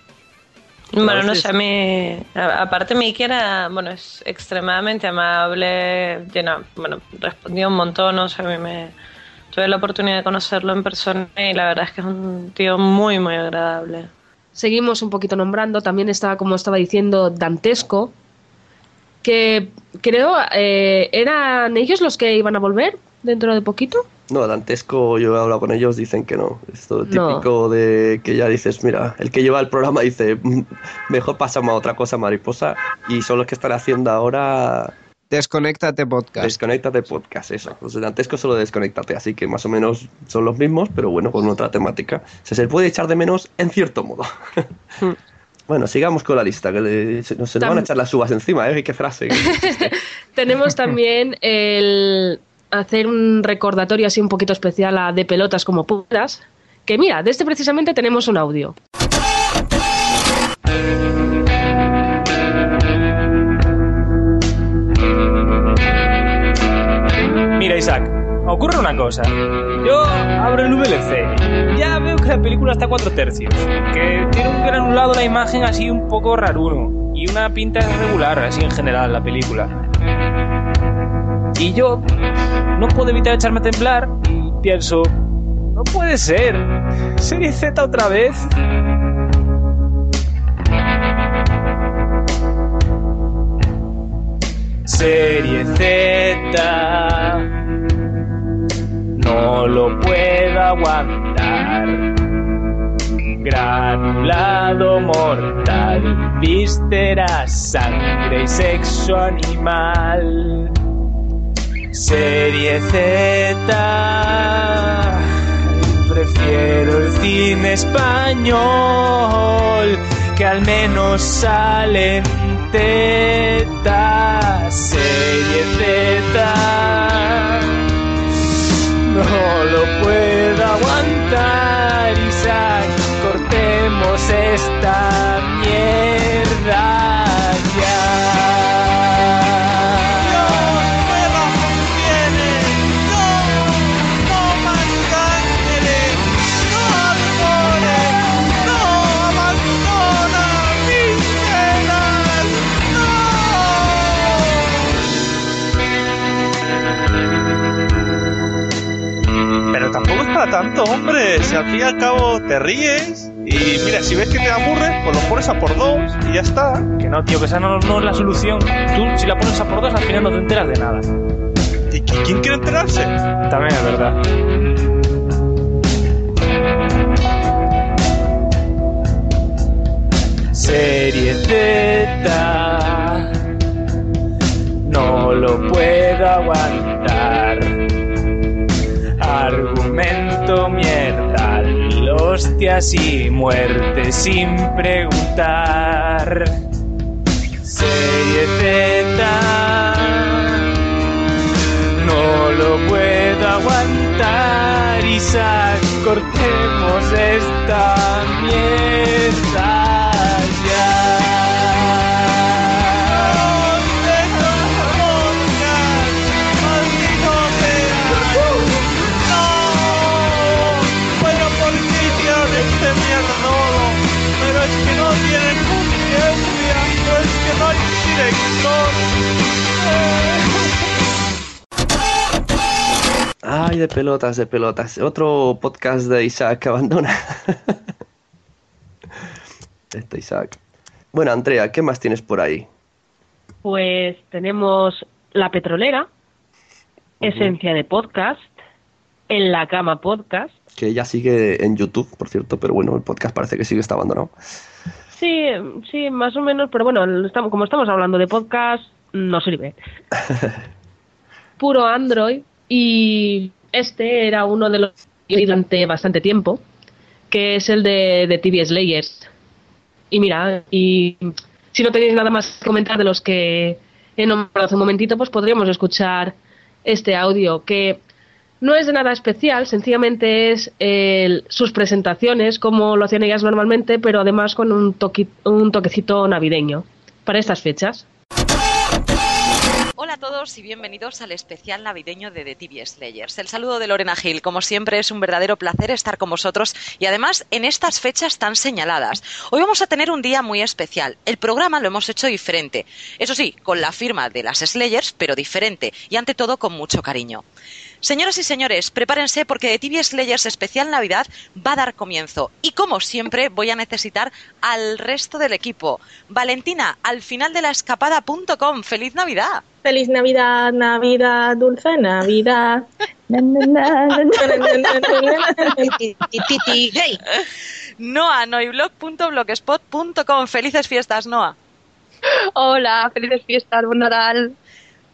Bueno, no sé, a mí. a- Aparte, Miki era. Bueno, es extremadamente amable. Llena, bueno, respondió un montón, o sea, a mí me. Tuve la oportunidad de conocerlo en persona y la verdad es que es un tío muy, muy agradable. Seguimos un poquito nombrando. También estaba, como estaba diciendo, Dantesco, que creo eh, eran ellos los que iban a volver dentro de poquito. No, Dantesco, yo he hablado con ellos, dicen que no. Esto No. típico de que ya dices, mira, el que lleva el programa dice, "Mm, mejor pasamos a otra cosa, mariposa. Y son los que están haciendo ahora. Desconéctate podcast. Desconéctate podcast, eso. Los de Dantesco solo desconéctate, así que más o menos son los mismos, pero bueno, con otra temática. Se, se puede echar de menos en cierto modo. bueno, sigamos con la lista, que le- se, nos se nos van a echar las uvas encima, ¿eh? Qué frase. Tenemos también el hacer un recordatorio así un poquito especial a de pelotas como puras. Que mira, de este precisamente tenemos un audio. Ocurre una cosa. Yo abro el VLC. Ya veo que la película está a cuatro tercios. Que tiene un granulado la imagen así un poco raruno. Y una pinta irregular así en general la película. Y yo no puedo evitar echarme a temblar y pienso, no puede ser. Serie Z otra vez. Serie Z. No lo puedo aguantar. Granulado mortal, vísceras, sangre y sexo animal. Serie Z. Prefiero el cine español, que al menos salen tetas. Serie Z. No lo puedo aguantar, Isaac. Cortemos esta tanto, hombre. Si al fin y al cabo te ríes y mira, si ves que te aburre, pues lo pones a por dos y ya está. Que no, tío, que esa no, no es la solución. Tú, si la pones a por dos, al final no te enteras de nada. ¿Y qui- quién quiere enterarse? También es verdad. Serie Z. No lo puedo aguantar. Argumento mierda. Hostias y muerte sin preguntar. Serie Z. No lo puedo aguantar, Isaac. Cortemos esta mierda Ay, de pelotas, de pelotas. Otro podcast de Isaac que abandona. Este Isaac. Bueno, Andrea, ¿qué más tienes por ahí? Pues tenemos La Petrolera, Esencia de Podcast, En la Cama Podcast. Que ya sigue en YouTube, por cierto, pero bueno, el podcast parece que sigue está abandonado. Sí, sí, más o menos, pero bueno, como estamos hablando de podcast, no sirve. Puro Android y este era uno de los que durante bastante tiempo, que es el de, de TV Slayers. Y mira, y si no tenéis nada más que comentar de los que he nombrado hace un momentito, pues podríamos escuchar este audio que no es de nada especial, sencillamente es sus presentaciones, como lo hacían ellas normalmente, pero además con un, toqui- un toquecito navideño para estas fechas. Todos y bienvenidos al especial navideño de The TV Slayers. El saludo de Lorena Gil. Como siempre, es un verdadero placer estar con vosotros y además en estas fechas tan señaladas. Hoy vamos a tener un día muy especial. El programa lo hemos hecho diferente. Eso sí, con la firma de las Slayers, pero diferente y ante todo con mucho cariño. Señoras y señores, prepárense porque de TV Slayers Especial Navidad va a dar comienzo. Y como siempre, voy a necesitar al resto del equipo. Valentina, al final de la escapada.com, ¡Feliz Navidad! ¡Feliz Navidad, Navidad, dulce Navidad! Noa, noiblog.blogspot.com. Felices fiestas, Noa. Hola, felices fiestas, buen oral.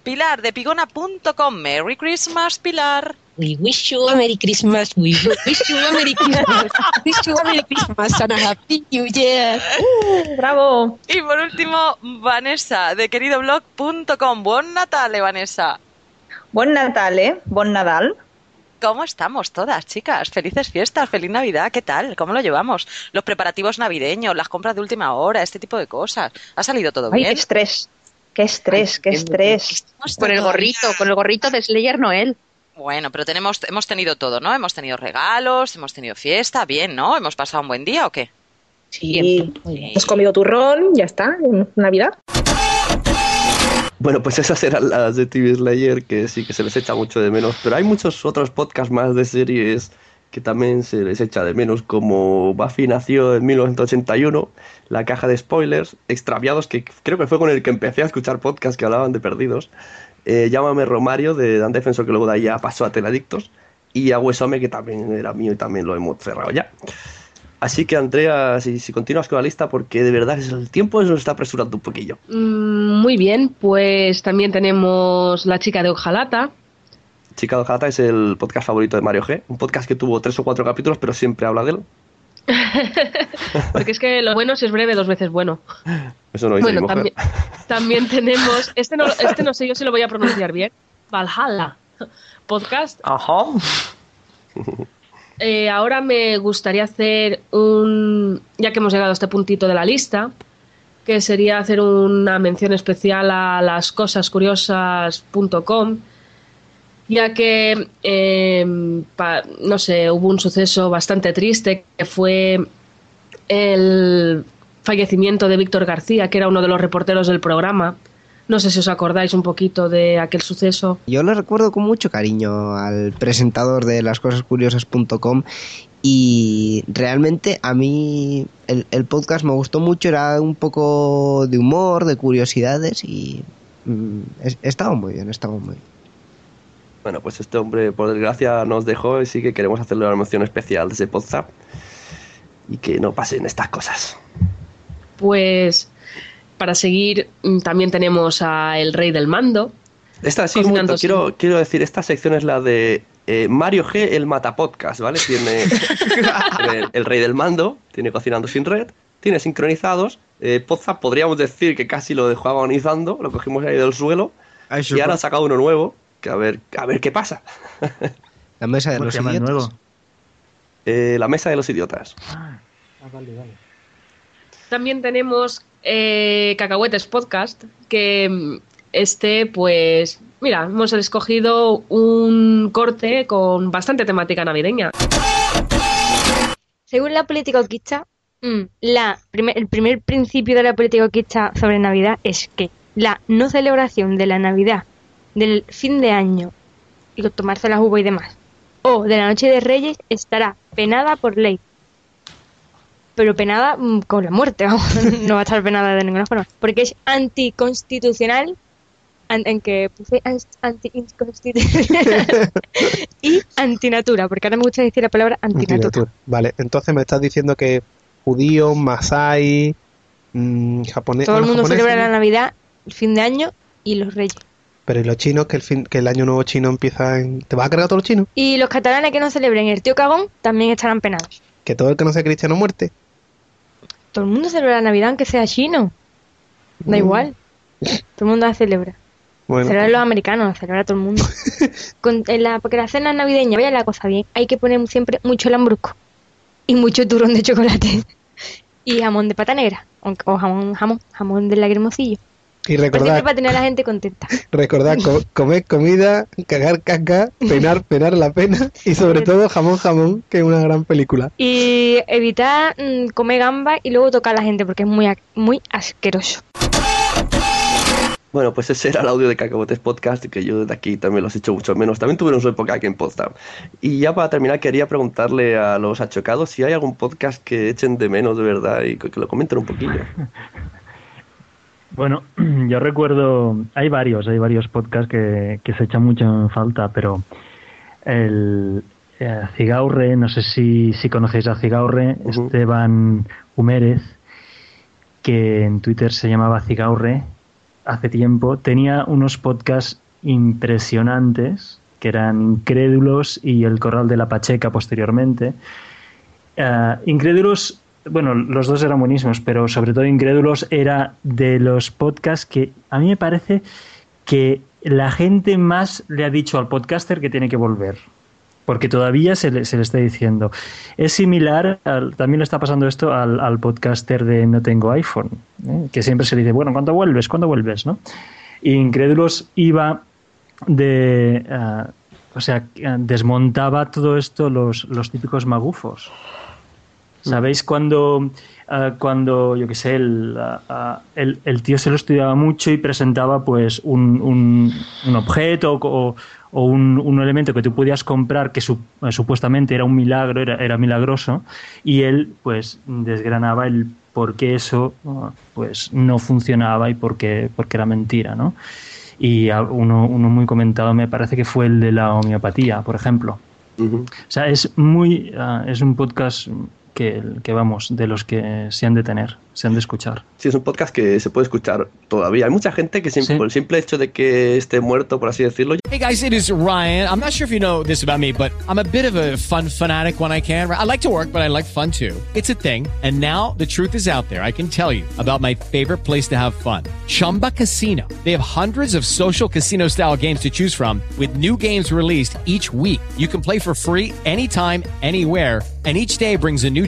Pilar, de pigona.com. Merry Christmas, Pilar. We wish you a Merry Christmas. We wish you a Merry Christmas. wish you a Merry Christmas and a Happy New Year. ¡Bravo! Y por último, Vanessa, de queridoblog.com. Buen Natale, Vanessa. Buen Natale, buen Nadal. ¿Cómo estamos todas, chicas? Felices fiestas, feliz Navidad, ¿qué tal? ¿Cómo lo llevamos? Los preparativos navideños, las compras de última hora, este tipo de cosas. ¿Ha salido todo Ay, bien? qué estrés. Qué estrés, qué estrés. Con el gorrito, con el gorrito de Slayer Noel. Bueno, pero tenemos, hemos tenido todo, ¿no? Hemos tenido regalos, hemos tenido fiesta, bien, ¿no? ¿Hemos pasado un buen día o qué? Sí, has comido turrón, ya está, en Navidad. Bueno, pues esas eran las de TV Slayer, que sí que se les echa mucho de menos. Pero hay muchos otros podcasts más de series que también se les echa de menos, como Buffy nació en 1981, La caja de spoilers, Extraviados, que creo que fue con el que empecé a escuchar podcasts que hablaban de perdidos, eh, Llámame Romario, de Dan Defensor, que luego de ahí ya pasó a Teladictos, y a Huesome, que también era mío y también lo hemos cerrado ya. Así que Andrea, si, si continúas con la lista, porque de verdad el tiempo se nos está apresurando un poquillo. Mm, Muy bien, pues también tenemos La chica de Ojalata. Chica de Ojata es el podcast favorito de Mario G, un podcast que tuvo tres o cuatro capítulos, pero siempre habla de él. Porque es que lo bueno si es breve, dos veces bueno. Eso no dice Bueno, mi mujer. también, también tenemos, este no, este no sé yo si lo voy a pronunciar bien, Valhalla Podcast. Ajá. Eh, ahora me gustaría hacer un, ya que hemos llegado a este puntito de la lista, que sería hacer una mención especial a lascosascuriosas.com, ya que, eh, pa- no sé, hubo un suceso bastante triste que fue el fallecimiento de Víctor García, que era uno de los reporteros del programa. No sé si os acordáis un poquito de aquel suceso. Yo le recuerdo con mucho cariño al presentador de lascosascuriosas.com y realmente a mí el, podcast me gustó mucho, era un poco de humor, de curiosidades y mm, es- estaba muy bien, estaba muy bien. Bueno, pues este hombre, por desgracia, nos dejó y sí que queremos hacerle una mención especial desde Podzap y que no pasen estas cosas. Pues para seguir mm, también tenemos a El Rey del Mando. Esta sí, momento, quiero, quiero decir, esta sección es la de eh, Mario G, el Matapodcast, ¿vale? Tiene, tiene el, el Rey del Mando, tiene Cocinando sin Red, tiene Sincronizados, eh, Podzap podríamos decir que casi lo dejó agonizando, lo cogimos ahí del suelo y ahora ha sacado uno nuevo, que a ver, a ver qué pasa. La mesa de ¿Cómo los idiotas. nuevo? Eh, la Mesa de los Idiotas. Ah, vale, vale. También tenemos eh, Cacahuetes Podcast, que mm, este, pues, mira, hemos escogido un corte con bastante temática navideña. Según la política oquista, mm, la primer- el primer principio de la política oquista sobre Navidad es que la no celebración de la Navidad, del fin de año y tomarse las uvas y demás, o de la noche de Reyes, estará penada por ley. Pero penada mm, con la muerte, vamos. no va a estar penada de ninguna forma. Porque es anticonstitucional, an- en que puse anticonstitucional y antinatura, porque ahora me gusta decir la palabra antinatura. Antinatura. Vale, entonces me estás diciendo que judíos, masai, mm, japonés, Todo el mundo celebra la Navidad, el fin de año y los Reyes. Pero ¿y los chinos que el, fin, que el año nuevo chino empieza en... ¿Te vas a cargar a todos los chinos? Y los catalanes que no celebren el tío cagón también estarán penados. Que todo el que no sea cristiano muerte. Todo el mundo celebra la Navidad aunque sea chino. Da Mm. igual. Todo el mundo la celebra. Bueno, Celebran los americanos, la celebra todo el mundo. Con- en la, porque la cena navideña, vaya la cosa bien, hay que poner siempre mucho lambrusco. Y mucho turrón de chocolate. y jamón de pata negra. O, o jamón, jamón, jamón del lagrimocillo. Y siempre recordad, para tener a la gente contenta. recordad co- comer comida, cagar caca, penar, penar la pena y sobre todo jamón jamón, que es una gran película. Y evitar mm, comer gamba y luego tocar a la gente porque es muy, muy asqueroso. Bueno, pues ese era el audio de Cacabotes Podcast, que yo desde aquí también los echo mucho menos. También tuvieron su época aquí en Potsdam. Y ya para terminar, quería preguntarle a los achocados si hay algún podcast que echen de menos de verdad y que, que lo comenten un poquillo. Bueno, yo recuerdo, hay varios, hay varios podcasts que, que se echan mucho en falta, pero el eh, Cigaurre, no sé si, si conocéis a Cigaurre, Esteban Humérez, que en Twitter se llamaba Cigaurre hace tiempo, tenía unos podcasts impresionantes, que eran Incrédulos y El Corral de la Pacheca posteriormente. Eh, Incrédulos, bueno, los dos eran buenísimos, pero sobre todo Incrédulos era de los podcasts que a mí me parece que la gente más le ha dicho al podcaster que tiene que volver. Porque todavía se le, se le está diciendo. Es similar, al- también le está pasando esto al, al podcaster de No Tengo iPhone, ¿eh? que siempre se le dice, bueno, ¿cuándo vuelves? ¿Cuándo vuelves? ¿no? Incrédulos iba de... ah, o sea, desmontaba todo esto los, los típicos magufos. ¿Sabéis cuando, ah, cuando yo qué sé, el, ah, ah, el, el tío se lo estudiaba mucho y presentaba pues un, un, un objeto o, o un, un elemento que tú podías comprar que su- eh, supuestamente era un milagro, era, era milagroso, y él pues desgranaba el por qué eso pues no funcionaba y por qué, por qué era mentira, ¿no? Y uno, uno muy comentado me parece que fue el de la homeopatía, por ejemplo. O sea, es muy. es un podcast que, que, vamos, de los que se han de tener, se han de escuchar. Sí, es un podcast que se puede escuchar todavía. Hay mucha gente que por el simple hecho de que esté muerto, por así decirlo, Hey guys, it is Ryan. I'm not sure if you know this about me, but I'm a bit of a fun fanatic when I can. I like to work, but I like fun too. It's a thing. And now the truth is out there. I can tell you about my favorite place to have fun Chumba Casino. They have hundreds of social casino style games to choose from, with new games released each week. You can play for free anytime, anywhere. And each day brings a new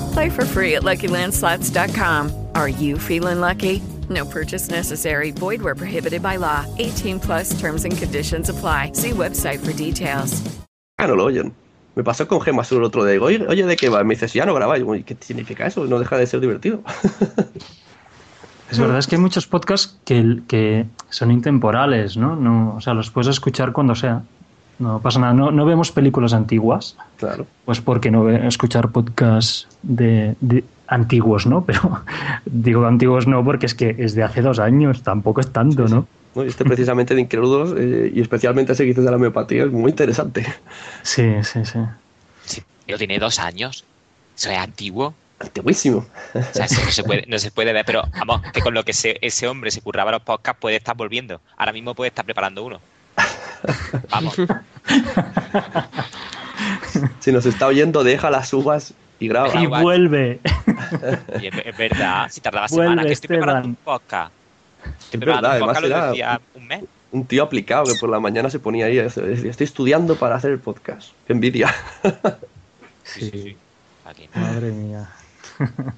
Play for free at LuckyLandSlots.com. Are you feeling lucky? No purchase necessary. Void where prohibited by law. 18 plus terms and conditions apply. See website for details. ah, no lo oyen. Me pasó con Gemma el otro día. Digo, oye, oye, ¿de qué va? Me dice, si ya no grabáis. Digo, ¿y qué significa eso? No deja de ser divertido. Es verdad, es que hay muchos podcasts que, que son intemporales, ¿no? no O sea, los puedes escuchar cuando sea. No pasa nada. No, no vemos películas antiguas. Claro. Pues porque no escuchar podcasts de, de antiguos, ¿no? Pero digo antiguos no porque es que es de hace dos años, tampoco es tanto, ¿no? ¿no? Este precisamente de Incrédulos, eh, y especialmente ese que dices de la homeopatía, es muy interesante. Sí, sí, sí. Pero tiene dos años. Eso es antiguo. Antiguísimo. O sea, eso no se puede, no se puede ver, pero vamos, que con lo que se- ese hombre se curraba los podcasts puede estar volviendo. Ahora mismo puede estar preparando uno. Vamos. Si nos está oyendo, deja las uvas y graba. Y vuelve. Y es, es verdad, si tardaba semanas, que estoy preparando un podcast. Estoy Es preparando verdad, un podcast, además lo era decía un mes. un tío aplicado que por la mañana se ponía ahí. Estoy estudiando para hacer el podcast. Qué envidia. Sí, sí, sí. Aquí. Madre mía.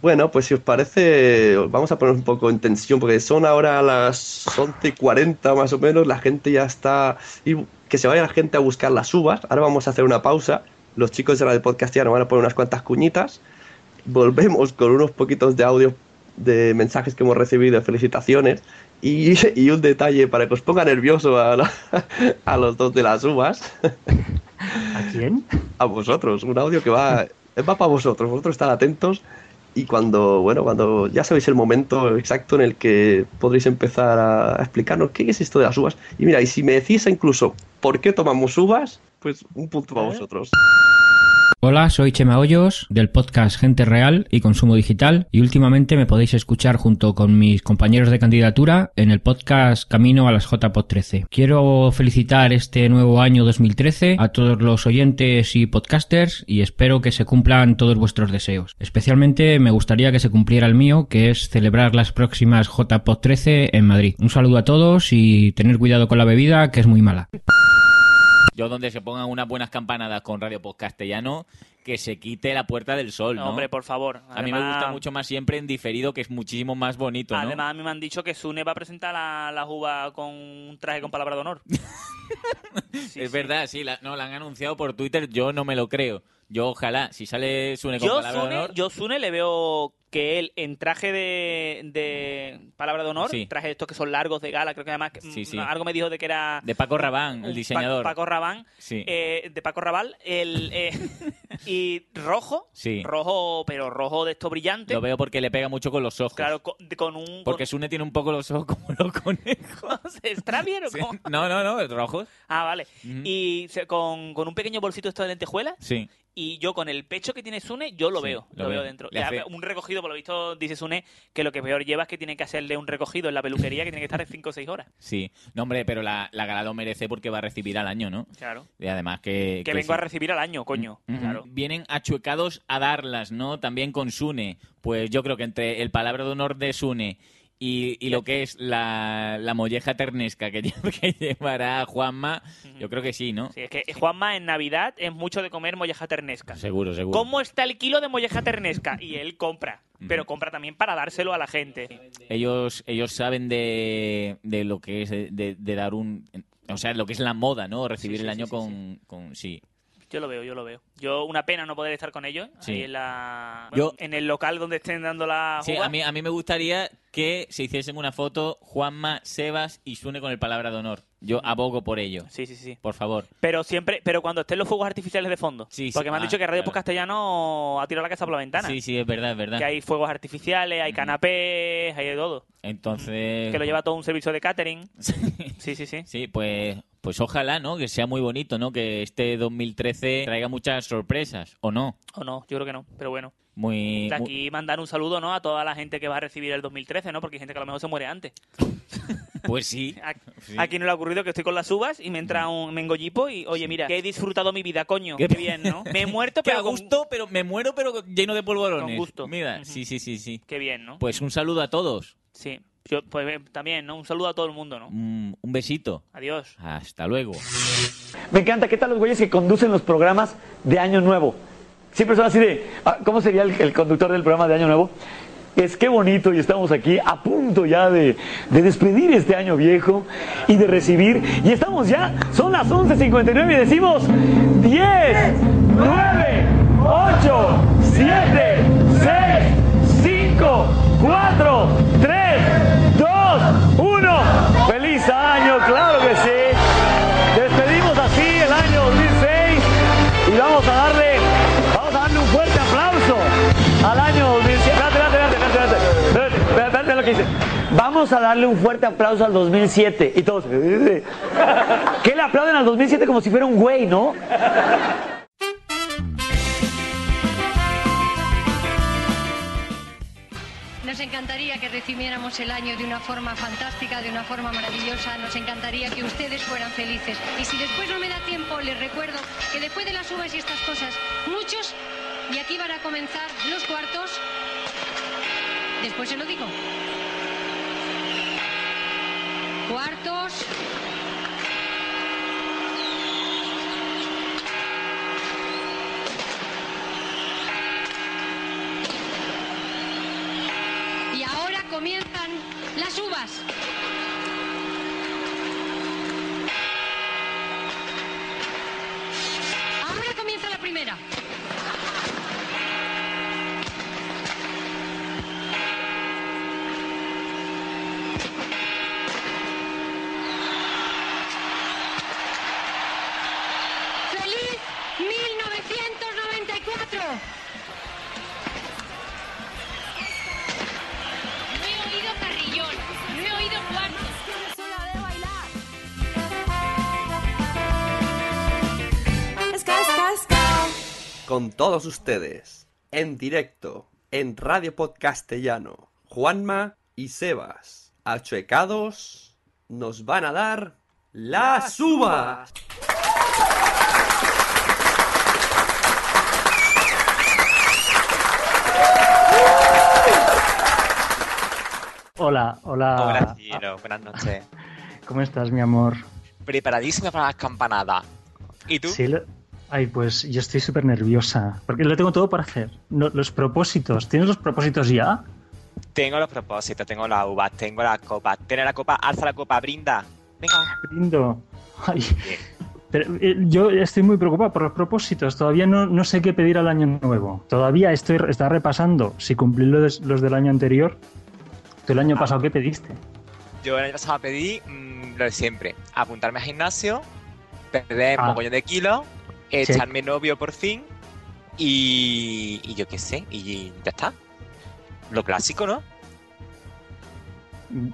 Bueno, pues si os parece, os vamos a poner un poco en tensión, porque son ahora las 11 y 40 más o menos, la gente ya está... Y que se vaya la gente a buscar las uvas. Ahora vamos a hacer una pausa. Los chicos de la de podcast ya nos van a poner unas cuantas cuñitas. Volvemos con unos poquitos de audio de mensajes que hemos recibido, felicitaciones. Y, y un detalle para que os ponga nervioso a, la- a los dos de las uvas. ¿A quién? A vosotros. Un audio que va, va para vosotros. Vosotros estar atentos. Y cuando, bueno, cuando ya sabéis el momento exacto en el que podréis empezar a explicarnos qué es esto de las uvas. Y mira, y si me decís incluso por qué tomamos uvas, pues un punto para vosotros. Hola, soy Chema Hoyos del podcast Gente Real y Consumo Digital y últimamente me podéis escuchar junto con mis compañeros de candidatura en el podcast Camino a las JPod 13. Quiero felicitar este nuevo año 2013 a todos los oyentes y podcasters y espero que se cumplan todos vuestros deseos. Especialmente me gustaría que se cumpliera el mío, que es celebrar las próximas JPod 13 en Madrid. Un saludo a todos y tener cuidado con la bebida que es muy mala. Yo donde se pongan unas buenas campanadas con Radio Post Castellano, que se quite la puerta del sol, ¿no? Hombre, por favor. A mí me gusta mucho más siempre en diferido, que es muchísimo más bonito, ¿no? Además, a mí me han dicho que Sune va a presentar la, la uva con un traje con palabra de honor. es verdad, sí, la, no, la han anunciado por Twitter, yo no me lo creo. Yo ojalá, si sale Sune con Yo palabra de Sune, honor... yo Sune le veo que él en traje de, de palabra de honor, Sí. trajes estos que son largos de gala, creo que además Sí, mm, sí. algo me dijo de que era De Paco Rabán, el diseñador. Pa- Paco Rabán, Sí. eh, de Paco Raval, el, eh, y rojo, rojo, pero rojo de esto brillante. Lo veo porque le pega mucho con los ojos. Claro, con, de- con un... Porque Sune tiene un poco los ojos como los conejos. ¿Está bien o cómo? No, no, no, rojos. Ah, vale. Y con, con un pequeño bolsito esto de lentejuelas Sí. Y yo con el pecho que tiene Sune, yo lo Sí, veo, lo veo veo. dentro. Un recogido, por lo visto, dice Sune que lo que peor lleva es que tiene que hacerle un recogido en la peluquería que tiene que estar 5 o 6 horas. Sí. No, hombre, pero la, la gala lo merece porque va a recibir al año, ¿no? Claro. Y además que... Que, que vengo sí. a recibir al año, coño. Ujú. Claro. Vienen achuecados a darlas, ¿no? También con Sune. Pues yo creo que entre el palabra de honor de Sune y, y lo que es la, la molleja ternesca que, lle- que llevará Juanma, yo creo que sí, ¿no? Sí, es que Juanma en Navidad es mucho de comer molleja ternesca. Seguro, seguro. ¿Cómo está el kilo de molleja ternesca? Y él compra. Pero compra también para dárselo a la gente. Ellos, ellos saben de, de lo que es de, de- de dar un... O sea, lo que es la moda, ¿no? Recibir Sí, sí, el año con, con... Sí. Yo lo veo, yo lo veo. Yo, una pena no poder estar con ellos Sí. ahí en la... Yo- en el local donde estén dando la Sí, a mí, a mí me gustaría que se hiciesen una foto Juanma, Sebas y Sune con el palabra de honor. Yo abogo por ello. Sí, sí, sí. Por favor. Pero siempre, pero cuando estén los fuegos artificiales de fondo. Sí, sí. Porque me han Ah, dicho que Radio claro. Post Castellano ha tirado la casa por la ventana. Sí, sí, es verdad, es verdad. Que hay fuegos artificiales, hay canapés, hay de todo. Entonces... Que lo lleva todo un servicio de catering. Sí, sí, sí. Sí, pues, pues ojalá, ¿no? Que sea muy bonito, ¿no? Que este 2013 traiga muchas sorpresas, ¿o no? O no, yo creo que no, pero bueno. Muy... De muy- aquí mandar un saludo, ¿no? A toda la gente que va a recibir el 2013, ¿no? Porque hay gente que a lo mejor se muere antes. Pues sí. A- Sí. Aquí no le ha ocurrido que estoy con las uvas y me entra un mengollipo y, oye, mira, que he disfrutado mi vida, coño. Qué, bien, ¿no? Me he muerto, pero a con- gusto, pero me muero, pero lleno de polvorones. Con gusto. Mira, sí, sí, sí, sí. Qué bien, ¿no? Pues un saludo a todos. Sí. Yo, pues eh, también, ¿no? Un saludo a todo el mundo, ¿no? Un, un besito. Adiós. Hasta luego. Me encanta, ¿qué tal los güeyes que conducen los programas de Año Nuevo? Siempre son así de, ah, ¿cómo sería el, conductor del programa de Año Nuevo? Es que bonito y estamos aquí a punto ya de, de despedir este año viejo y de recibir. Y estamos ya, son las 11.59 y decimos 10, 9, 8, 7, 6, 5, 4, 3, 2, 1. ¡Feliz año! ¡Claro al año 2007. Espérate, espérate, espérate, espérate, espérate, espérate, lo que dice. Vamos a darle un fuerte aplauso al 2007 y todos. ¿Qué le aplauden al 2007 como si fuera un güey, no? Nos encantaría que recibiéramos el año de una forma fantástica, de una forma maravillosa. Nos encantaría que ustedes fueran felices. Y si después no me da tiempo, les recuerdo que después de las uvas y estas cosas, muchos, y aquí van a comenzar los cuartos, después se lo digo. Cuartos. Y ahora comienzan las uvas. Ahora comienza la primera. Todos ustedes, en directo, en Radio Podcastellano, Juanma y Sebas, achuecados, nos van a dar las uvas. Hola, hola. Hola, cielo, buenas noches. ¿Cómo estás, mi amor? Preparadísima para las campanadas. ¿Y tú? Sí, lo- Ay, pues yo estoy súper nerviosa. Porque lo tengo todo para hacer. No, los propósitos. ¿Tienes los propósitos ya? Tengo los propósitos, tengo las uvas, tengo la copa. Tiene la copa, alza la copa, brinda. Venga. Brindo. Ay. Pero, eh, yo estoy muy preocupado por los propósitos. Todavía no, no sé qué pedir al año nuevo. Todavía estoy está repasando si cumplí los, los del año anterior. ¿Tú el año pasado qué pediste? Yo el año pasado pedí mm, lo de siempre. Apuntarme al gimnasio, perder Ah. un mogollón de kilos. Echarme novio por fin y, y yo qué sé, y ya está. Lo clásico, ¿no?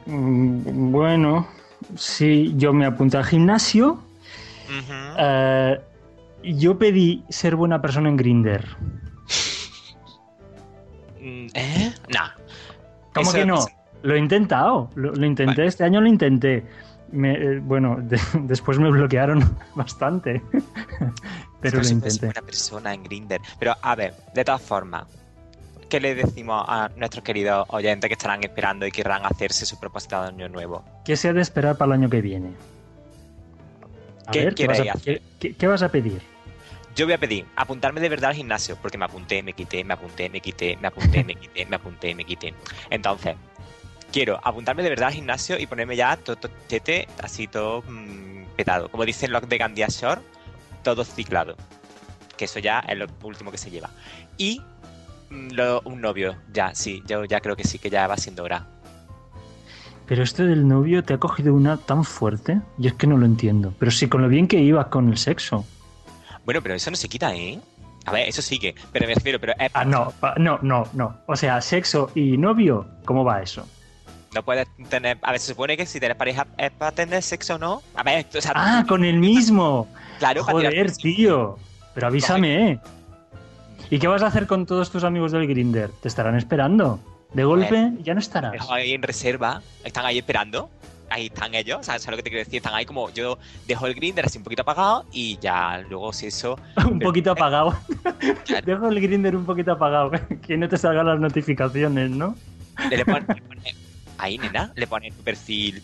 Mm, Bueno, sí, yo me apunté al gimnasio. eh, Yo pedí ser buena persona en Grinder. Mm, ¿Eh? Nah. ¿Cómo Eso- que no? Lo he intentado. Lo, lo intenté. Este año lo intenté. Me- eh, bueno, de- después me bloquearon bastante. Pero lo Es que soy intenté. buena persona en Grinder. Pero a ver, de todas formas, ¿qué le decimos a nuestros queridos oyentes que estarán esperando y querrán hacerse su propósito de año nuevo? ¿Qué se ha de esperar para el año que viene? A ¿Qué ver, ¿qué, vas a, hacer? qué- qué vas a pedir? Yo voy a pedir apuntarme de verdad al gimnasio, porque me apunté, me quité, me apunté, me quité, me apunté, me quité, me apunté, me quité. Entonces, quiero apuntarme de verdad al gimnasio y ponerme ya todo todo tete, así todo mm, petado. Como dicen los de Gandia Shore, todo ciclado. Que eso ya es lo último que se lleva. Y mm, lo- un novio, ya, sí, yo ya creo que sí, que ya va siendo hora. Pero esto del novio te ha cogido una tan fuerte. Yo es que no lo entiendo. Pero sí, con lo bien que ibas con el sexo. Bueno, pero eso no se quita, ¿eh? A ver, eso sigue, pero me refiero, pero Ah, no, no, no, no. O sea, sexo y novio, ¿cómo va eso? No puedes tener. A ver, se supone que si tienes pareja es para tener sexo o no. A ver, o sea, Ah, con el mismo. Claro, para Joder, tío. Pero avísame, ¿eh? ¿Y qué vas a hacer con todos tus amigos del Grinder? ¿Te estarán esperando? De golpe ya no estarás. Dejo ahí en reserva, están ahí esperando. Ahí están ellos, ¿sabes ¿Sabes lo que te quiero decir? Están ahí como yo dejo el grinder así un poquito apagado y ya luego si eso. un poquito apagado. Dejo el Grinder un poquito apagado. que no te salgan las notificaciones, ¿no? Le, le pone, le pone- ahí, nena, le pone en tu perfil.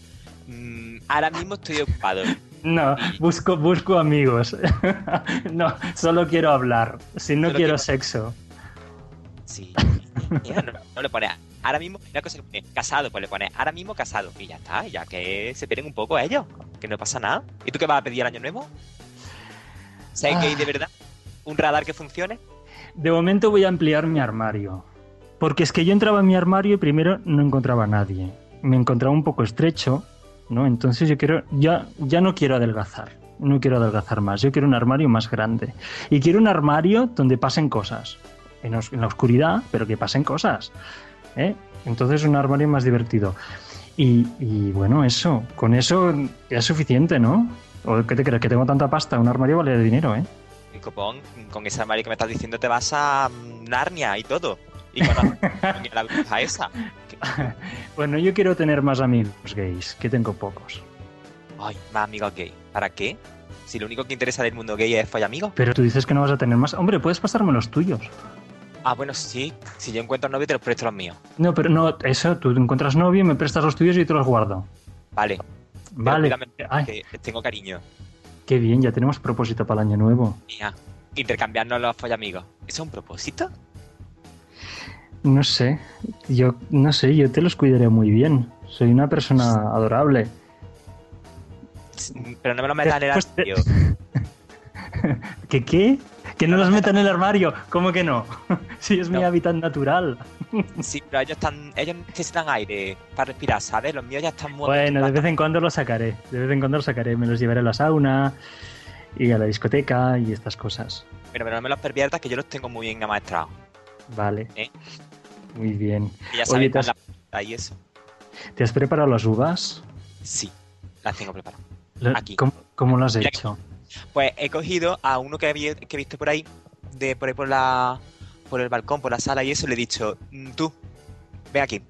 mm, ahora mismo estoy ocupado. No, busco, busco amigos. no, solo quiero hablar. Si no quiero quiero- sexo. Sí. Mira, no, no le pone ahora mismo, una cosa pone casado, pues le pone ahora mismo casado. Y ya está, ya que se esperen un poco ellos, que no pasa nada. ¿Y tú qué vas a pedir el año nuevo? ¿Sabes que hay de verdad? ¿Un radar que funcione? De momento voy a ampliar mi armario. Porque es que yo entraba en mi armario y primero no encontraba a nadie. Me encontraba un poco estrecho, ¿no? Entonces yo quiero, ya, ya no quiero adelgazar. No quiero adelgazar más. Yo quiero un armario más grande. Y quiero un armario donde pasen cosas. En, os- en la oscuridad, pero que pasen cosas. ¿eh? Entonces un armario más divertido. Y, y bueno, eso. Con eso ya es suficiente, ¿no? ¿O qué te crees? Que tengo tanta pasta. Un armario vale dinero, ¿eh? Y copón, con esa Mari que me estás diciendo te vas a mm, Narnia y todo. Y la. Bueno, yo quiero tener más amigos gays, que tengo pocos. Ay, más amigos gay. ¿Para qué? Si lo único que interesa del mundo gay es follamigos. Pero tú dices que no vas a tener más. Hombre, puedes pasarme los tuyos. Ah, bueno, sí. Si yo encuentro novio, te los presto los míos. No, pero no, eso, tú encuentras novio, me prestas los tuyos y te los guardo. Vale. Vale. Ay. que tengo cariño. Qué bien, ya tenemos propósito para el año nuevo. Mira, intercambiarnos los follamigos. ¿Eso es un propósito? No sé, yo no sé, yo te los cuidaré muy bien. Soy una persona adorable. Pero no me lo metas en el armario. ¿Qué qué? Que no los meta en el armario. ¿Cómo que no? Si es mi hábitat natural. Sí, pero ellos están, ellos necesitan aire para respirar, ¿sabes? Los míos ya están muertos. Bueno, de vez en cuando los sacaré. De vez en cuando los sacaré. Me los llevaré a la sauna y a la discoteca y estas cosas. Pero, pero no me los perviertas que yo los tengo muy bien amaestrados. Vale. ¿eh? Muy bien. Que ya sabes ¿te has, la puta y eso. te has preparado las uvas? Sí, las tengo preparadas. Aquí. ¿Cómo, cómo lo has Mira hecho? Pues he cogido a uno que, había, que he visto por ahí, de por ahí por la por el balcón, por la sala y eso, le he dicho, "Mm, tú, ven aquí.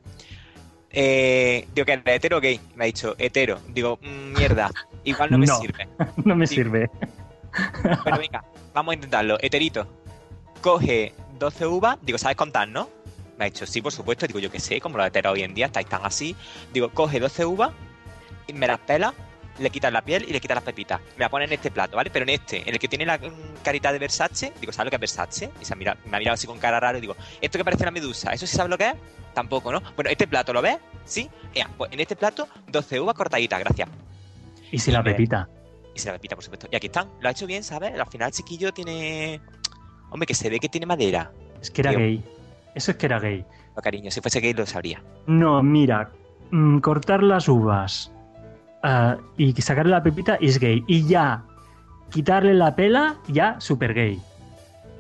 Eh, digo que era hetero o gay. Me ha dicho, hetero. Digo, "Mm, mierda, igual no me No. sirve. no me sirve. Pero venga, vamos a intentarlo. Heterito, coge 12 uvas, digo, ¿sabes contar, no? Me ha dicho, sí, por supuesto. Digo, yo qué sé, como los heteros hoy en día estáis tan así. Digo, coge 12 uvas, y me las pela, le quitas la piel y le quitas las pepitas. Me la pone en este plato, ¿vale? Pero en este, en el que tiene la mm, carita de Versace, digo, ¿sabes lo que es Versace? Y se ha mirado, me ha mirado así con cara raro y digo, ¿esto que parece una medusa? ¿Eso sí sabes lo que es? Tampoco, ¿no? Bueno, este plato, ¿lo ves? ¿Sí? Ea, pues en este plato, 12 uvas cortaditas, gracias. Y si la pepita. Y se la pepita, por supuesto. Y aquí están. Lo ha hecho bien, ¿sabes? Al final el chiquillo tiene... Hombre, que se ve que tiene madera. Es que era gay. Eso es que era gay. No, cariño, si fuese gay lo sabría. No, mira, mm, cortar las uvas ah, y sacarle la pepita es gay. Y ya, quitarle la pela, ya super gay.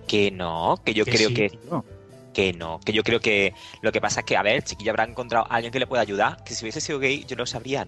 Que no, que yo Que creo sí, que... tío. Que no, que yo creo que lo que pasa es que, a ver, chiquillo habrá encontrado a alguien que le pueda ayudar, que si hubiese sido gay yo lo sabría.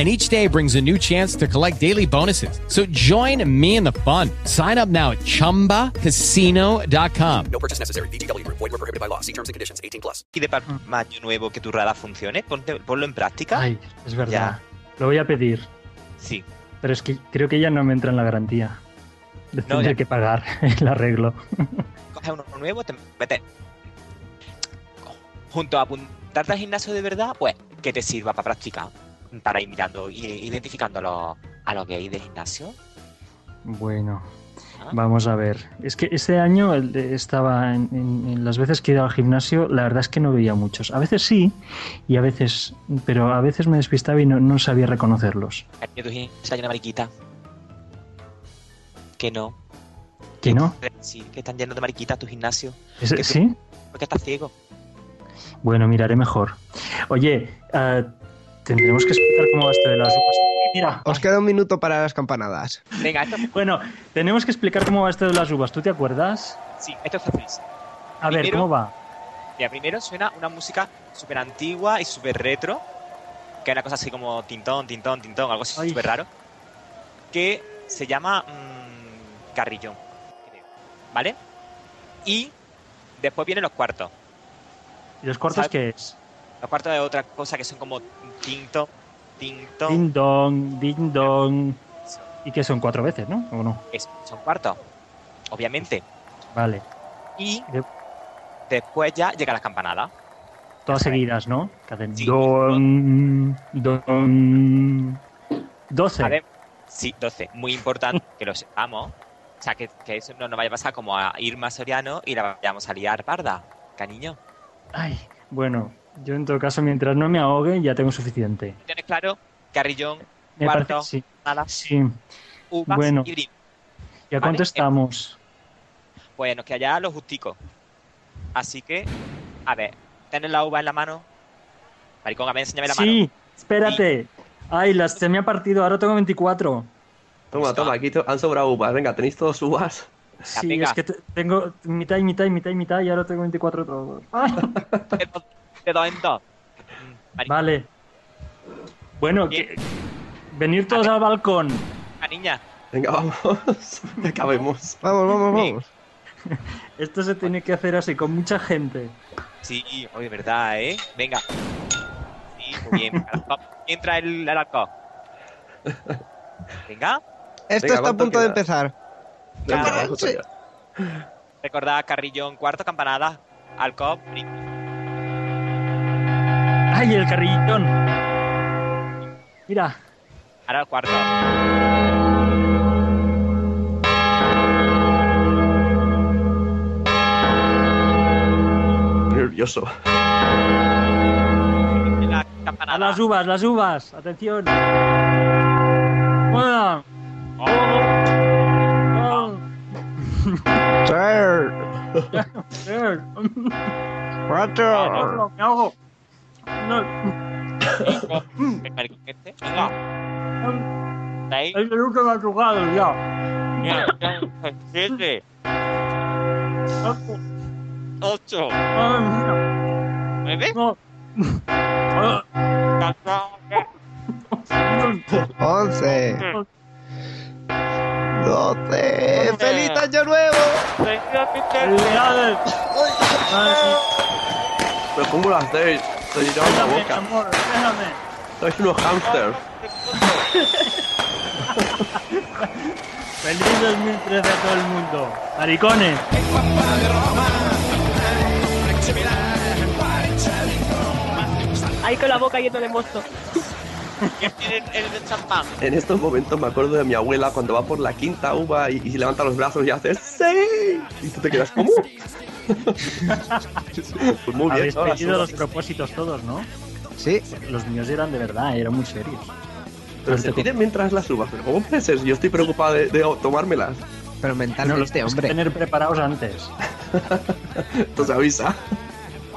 And each day brings a new chance to collect daily bonuses. So join me in the fun. Sign up now at chumbacasino.com. No purchase necessary. VGW Group. Void were prohibited by law. See terms and conditions. 18 plus. y de para año nuevo que tu radar funcione, ponte- ponlo en práctica. Ay, es verdad. Ya. Lo voy a pedir. Sí. Pero es que creo que ya no me entra en la garantía. Le No, tendré ya. que pagar el arreglo. Coges uno nuevo, te metes. Junto a apuntarte al gimnasio de verdad, pues que te sirva para practicar. Para ir mirando y identificando a los, a los gays del gimnasio. Bueno, vamos a ver. Es que este año estaba en, en- en las veces que he ido al gimnasio, la verdad es que no veía muchos. A veces sí, y a veces, pero a veces me despistaba y no, no sabía reconocerlos. De mariquita. Que no. ¿Que no? Sí, que están llenos de mariquitas tu gimnasio. ¿Es- Que tú- ¿Sí? Porque estás ciego. Bueno, miraré mejor. Oye, ah, tendremos que explicar cómo va esto de las uvas. Mira, Os queda un minuto para las campanadas. Venga, esto, bueno, tenemos que explicar cómo va esto de las uvas. ¿Tú te acuerdas? sí, esto es facilísimo. A ver, ¿cómo va? Mira, primero suena una música súper antigua y súper retro, que es una cosa así como tintón, tintón, tintón, algo así súper raro, que se llama mm, carrillón, creo, ¿vale? Y después vienen los cuartos. ¿Y los cuartos ¿Sabes? qué es? Los cuartos es otra cosa que son como tinto, tinto, Ding dong, ding dong. ¿Y que son cuatro veces, no? ¿O no? es- son cuartos, obviamente. Vale. Y De- después ya llega las campanadas. Todas seguidas, ¿no? Que hacen Sí. don, don. 12. A ver, sí, 12. Muy importante que lo sepamos. O sea, que, que eso no nos vaya a pasar como a Irma Soriano y la vayamos a liar parda, cariño. Ay, bueno, yo en todo caso, mientras no me ahogue, ya tengo suficiente. ¿Tienes claro? Carrillón, Me cuarto, sí. nada, Sí. uvas Bueno. y brin. ¿Y a cuánto Vale, estamos? Pues nos queda ya lo justico. Así que, a ver, ¿tienes la uva en la mano? Maricón, a ver, enséñame la mano. Sí, espérate. Ay, las, se me ha partido, ahora tengo 24. Toma, toma, aquí han sobrado uvas. Venga, tenéis todos uvas. Sí, es que te- tengo mitad y mitad y mitad y mitad y ahora tengo 24 todos. De dos- en dos. Vale. Bueno, que, venir todos al balcón. la niña. Venga, vamos. acabemos. Vamos, vamos, vamos. Esto se tiene que hacer así, con mucha gente. Sí, oye, verdad, ¿eh? Venga. Sí, muy bien. Alcohol. ¿Quién trae el, alcohol? Venga. Esto Venga, está a ¿cuánto punto de empezar. Claro. Recordad, carrillón, cuarto, campanada, alcohol, ¡Ay, el carrillón! Mira, Ahora el cuarto. Nervioso. La a las uvas, las uvas. Atención. Bueno. Oh, Sir. Eh, Cuatro. Me ahogo. No, cinco. Venga. Seis. el chocado ya. Mira, Siete. Ocho. Nueve. No. Catorce. Once. Doce. ¡Feliz año nuevo! Felicidades. Ay, Pero ¿cómo lo hacéis? Se llevan la boca. amor, déjame. Sois unos hamsters. ¡Feliz 2013 a todo el mundo! ¡Maricones! Ahí con la boca llena de mosto. El champán. En estos momentos me acuerdo de mi abuela cuando va por la quinta uva y, y levanta los brazos y hace ¡Sí! Y tú te quedas como. pues muy bien, Habéis uvas. los propósitos todos, ¿no? Sí. Los míos eran de verdad, eran muy serios. Pero se piden mientras las uvas. Pero ¿cómo puede ser? Yo estoy preocupado de, de tomármelas. Pero No, los mentalmente, tienes que hombre. tener preparados antes. Entonces avisa.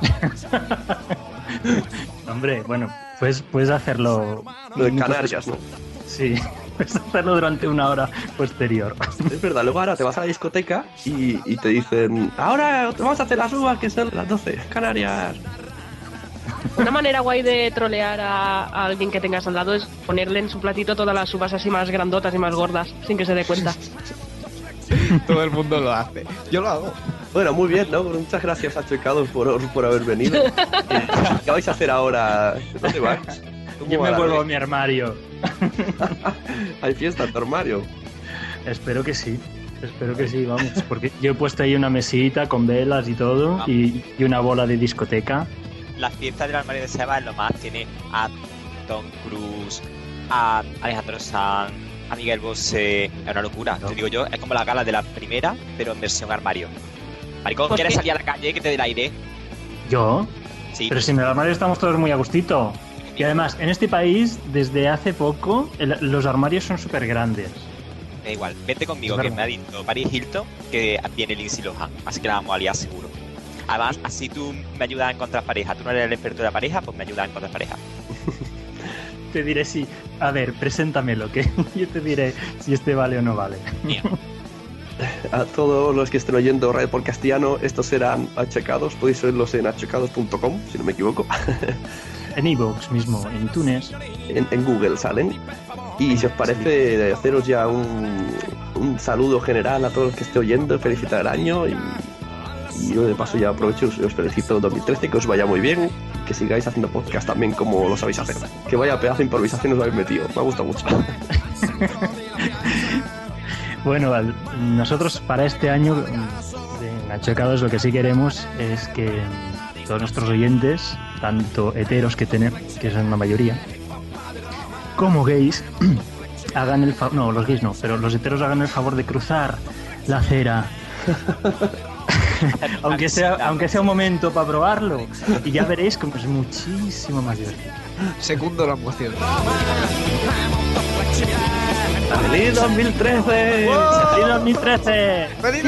Hombre, bueno, pues puedes hacerlo. Lo de Canarias. Sí, puedes hacerlo durante una hora posterior. Es verdad, luego ahora te vas a la discoteca y, y te dicen Ahora te vamos a hacer las uvas que son las 12, Canarias. Una manera guay de trolear a, a alguien que tengas al lado es ponerle en su platito todas las uvas así más grandotas y más gordas, sin que se dé cuenta. Todo el mundo lo hace. Yo lo hago. Bueno, muy bien, ¿no? Muchas gracias a Checados por, por haber venido. ¿Qué vais a hacer ahora? ¿Dónde vais? ¿Cómo Yo me vuelvo a mi armario. Hay fiesta en tu armario. Espero que sí. Espero que sí, vamos. Porque yo he puesto ahí una mesita con velas y todo y, y una bola de discoteca. La fiesta del armario de Seba es lo más. Tiene a Tom Cruise, a Alejandro Sanz, a Miguel Bosé. Es una locura. Te digo yo, es como la gala de la primera, pero en versión armario. Maricón, ¿Por ¿quieres qué? salir a la calle que te dé el aire? ¿Yo? Sí. Pero si en el armario estamos todos muy a gustito. Y además, en este país, desde hace poco, el- los armarios son súper grandes. Da igual, vente conmigo, que me ha dicho Paris Hilton que viene Lindsay Lohan, así que la vamos a liar seguro. Además, así tú me ayudas a encontrar pareja. Tú no eres el experto de la pareja, pues me ayudas a encontrar pareja. Te diré si. A ver, preséntamelo, que yo te diré si este vale o no vale. A todos los que estén oyendo Radio por Castellano, estos serán achecados. Podéis verlos en achecados.com, si no me equivoco. En iVoox mismo, en iTunes. En, en Google salen. Y si os parece, haceros ya un, un saludo general a todos los que esté oyendo, felicitar el año y, y yo de paso ya aprovecho y os felicito 2013, que os vaya muy bien, que sigáis haciendo podcast también como lo sabéis hacer. Que vaya pedazo de improvisación os habéis metido, me ha gustado mucho. Bueno, nosotros para este año mm, en Achocados lo que sí queremos es que mm, todos nuestros oyentes, tanto heteros que tenemos, que son la mayoría, como gays, hagan el favor, no, los gays no, pero los heteros hagan el favor de cruzar la acera. aunque, sea, aunque sea un momento para probarlo. Y ya veréis como es muchísimo más divertido. Segundo la emoción. ¡Feliz 2013! ¡Feliz 2013! ¡Feliz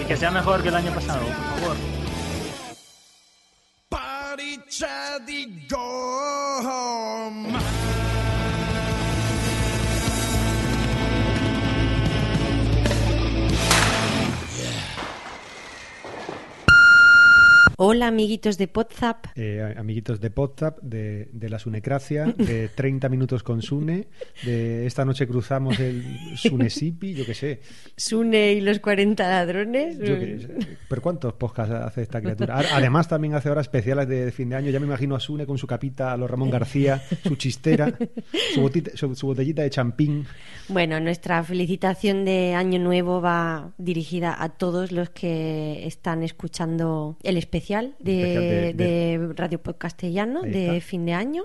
Y que sea mejor que el año pasado, por favor. Hola, amiguitos de WhatsApp. Eh, amiguitos de WhatsApp, de, de la Sunecracia, de 30 minutos con Sune, de esta noche cruzamos el Sunesipi, yo qué sé. Sune y los 40 ladrones. Yo qué sé. ¿Pero cuántos podcasts hace esta criatura? Además, también hace horas especiales de fin de año. Ya me imagino a Sune con su capita a los Ramón García, su chistera, su, botita- su- su botellita de champín. Bueno, nuestra felicitación de Año Nuevo va dirigida a todos los que están escuchando el especial de, Especial de- de Radio Podcastellano de fin de año.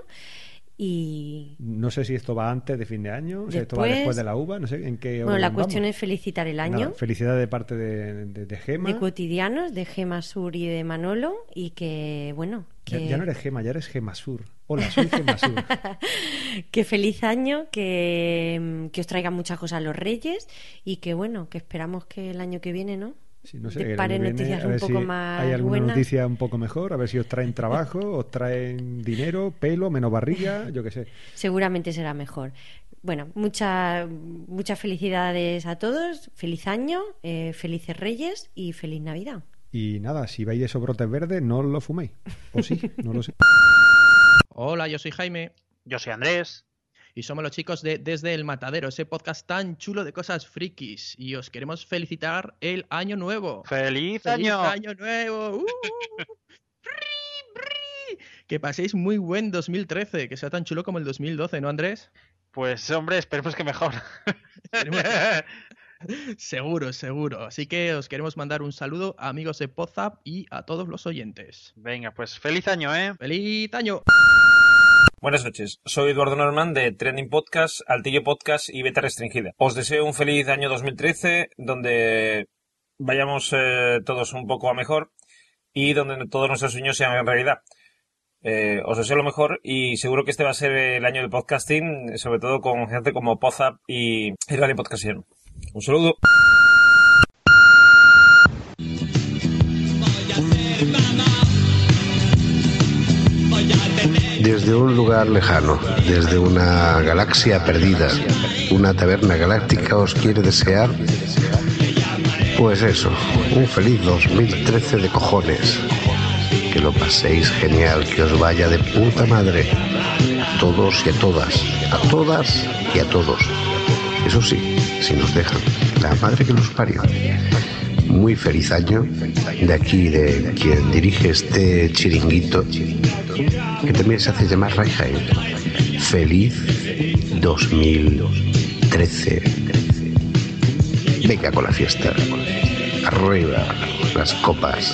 Y No sé si esto va antes de fin de año, sea, esto va Después- de la uva, no sé en qué bueno, la vamos. cuestión es felicitar el año. Nada, felicidad de parte de, de, de Gema. de cotidianos de Gema Sur y de Manolo y que bueno Ya, que, ya no eres Gema, ya eres Gemasur. Hola, soy Gemasur. que feliz año que, que os traigan muchas cosas los Reyes y que bueno que esperamos que el año que viene no Sí, no sé, noticias un ver poco si más Hay alguna noticia un poco mejor, a ver si os traen trabajo, os traen dinero, pelo, menos barriga, yo qué sé. seguramente será mejor bueno muchas muchas felicidades a todos feliz año eh, felices Reyes y feliz Navidad Y nada, si veis esos brotes verdes, no lo fuméis. O sí, no lo sé. Hola, yo soy Jaime. Yo soy Andrés. Y somos los chicos de Desde el Matadero, ese podcast tan chulo de cosas frikis. Y os queremos felicitar el año nuevo. ¡Feliz, ¡Feliz año! año nuevo! ¡Uh! Que paséis muy buen 2013, que sea tan chulo como el 2012, ¿no, Andrés? Pues hombre, esperemos que mejor. Seguro, seguro. Así que os queremos mandar un saludo a amigos de Podzap y a todos los oyentes. Venga, pues feliz año, ¿eh? ¡Feliz año! Buenas noches, soy Eduardo Norman de Trending Podcast, Altillo Podcast y Beta Restringida. Os deseo un feliz año 2013 donde vayamos eh, todos un poco a mejor y donde todos nuestros sueños sean realidad. Eh, os deseo lo mejor y seguro que este va a ser el año del podcasting, sobre todo con gente como Podzap y, Radio Podcastion. Un saludo. Desde un lugar lejano, desde una galaxia perdida, una taberna galáctica os quiere desear, pues eso, un feliz 2013 de cojones. Que lo paséis genial, que os vaya de puta madre. Todos y a todas, a todas y a todos. Eso sí, si nos dejan, la madre que los parió. Muy feliz año de aquí, de quien dirige este chiringuito, que también se hace llamar Raijain. Feliz 2013. Venga con la fiesta. Arriba las copas.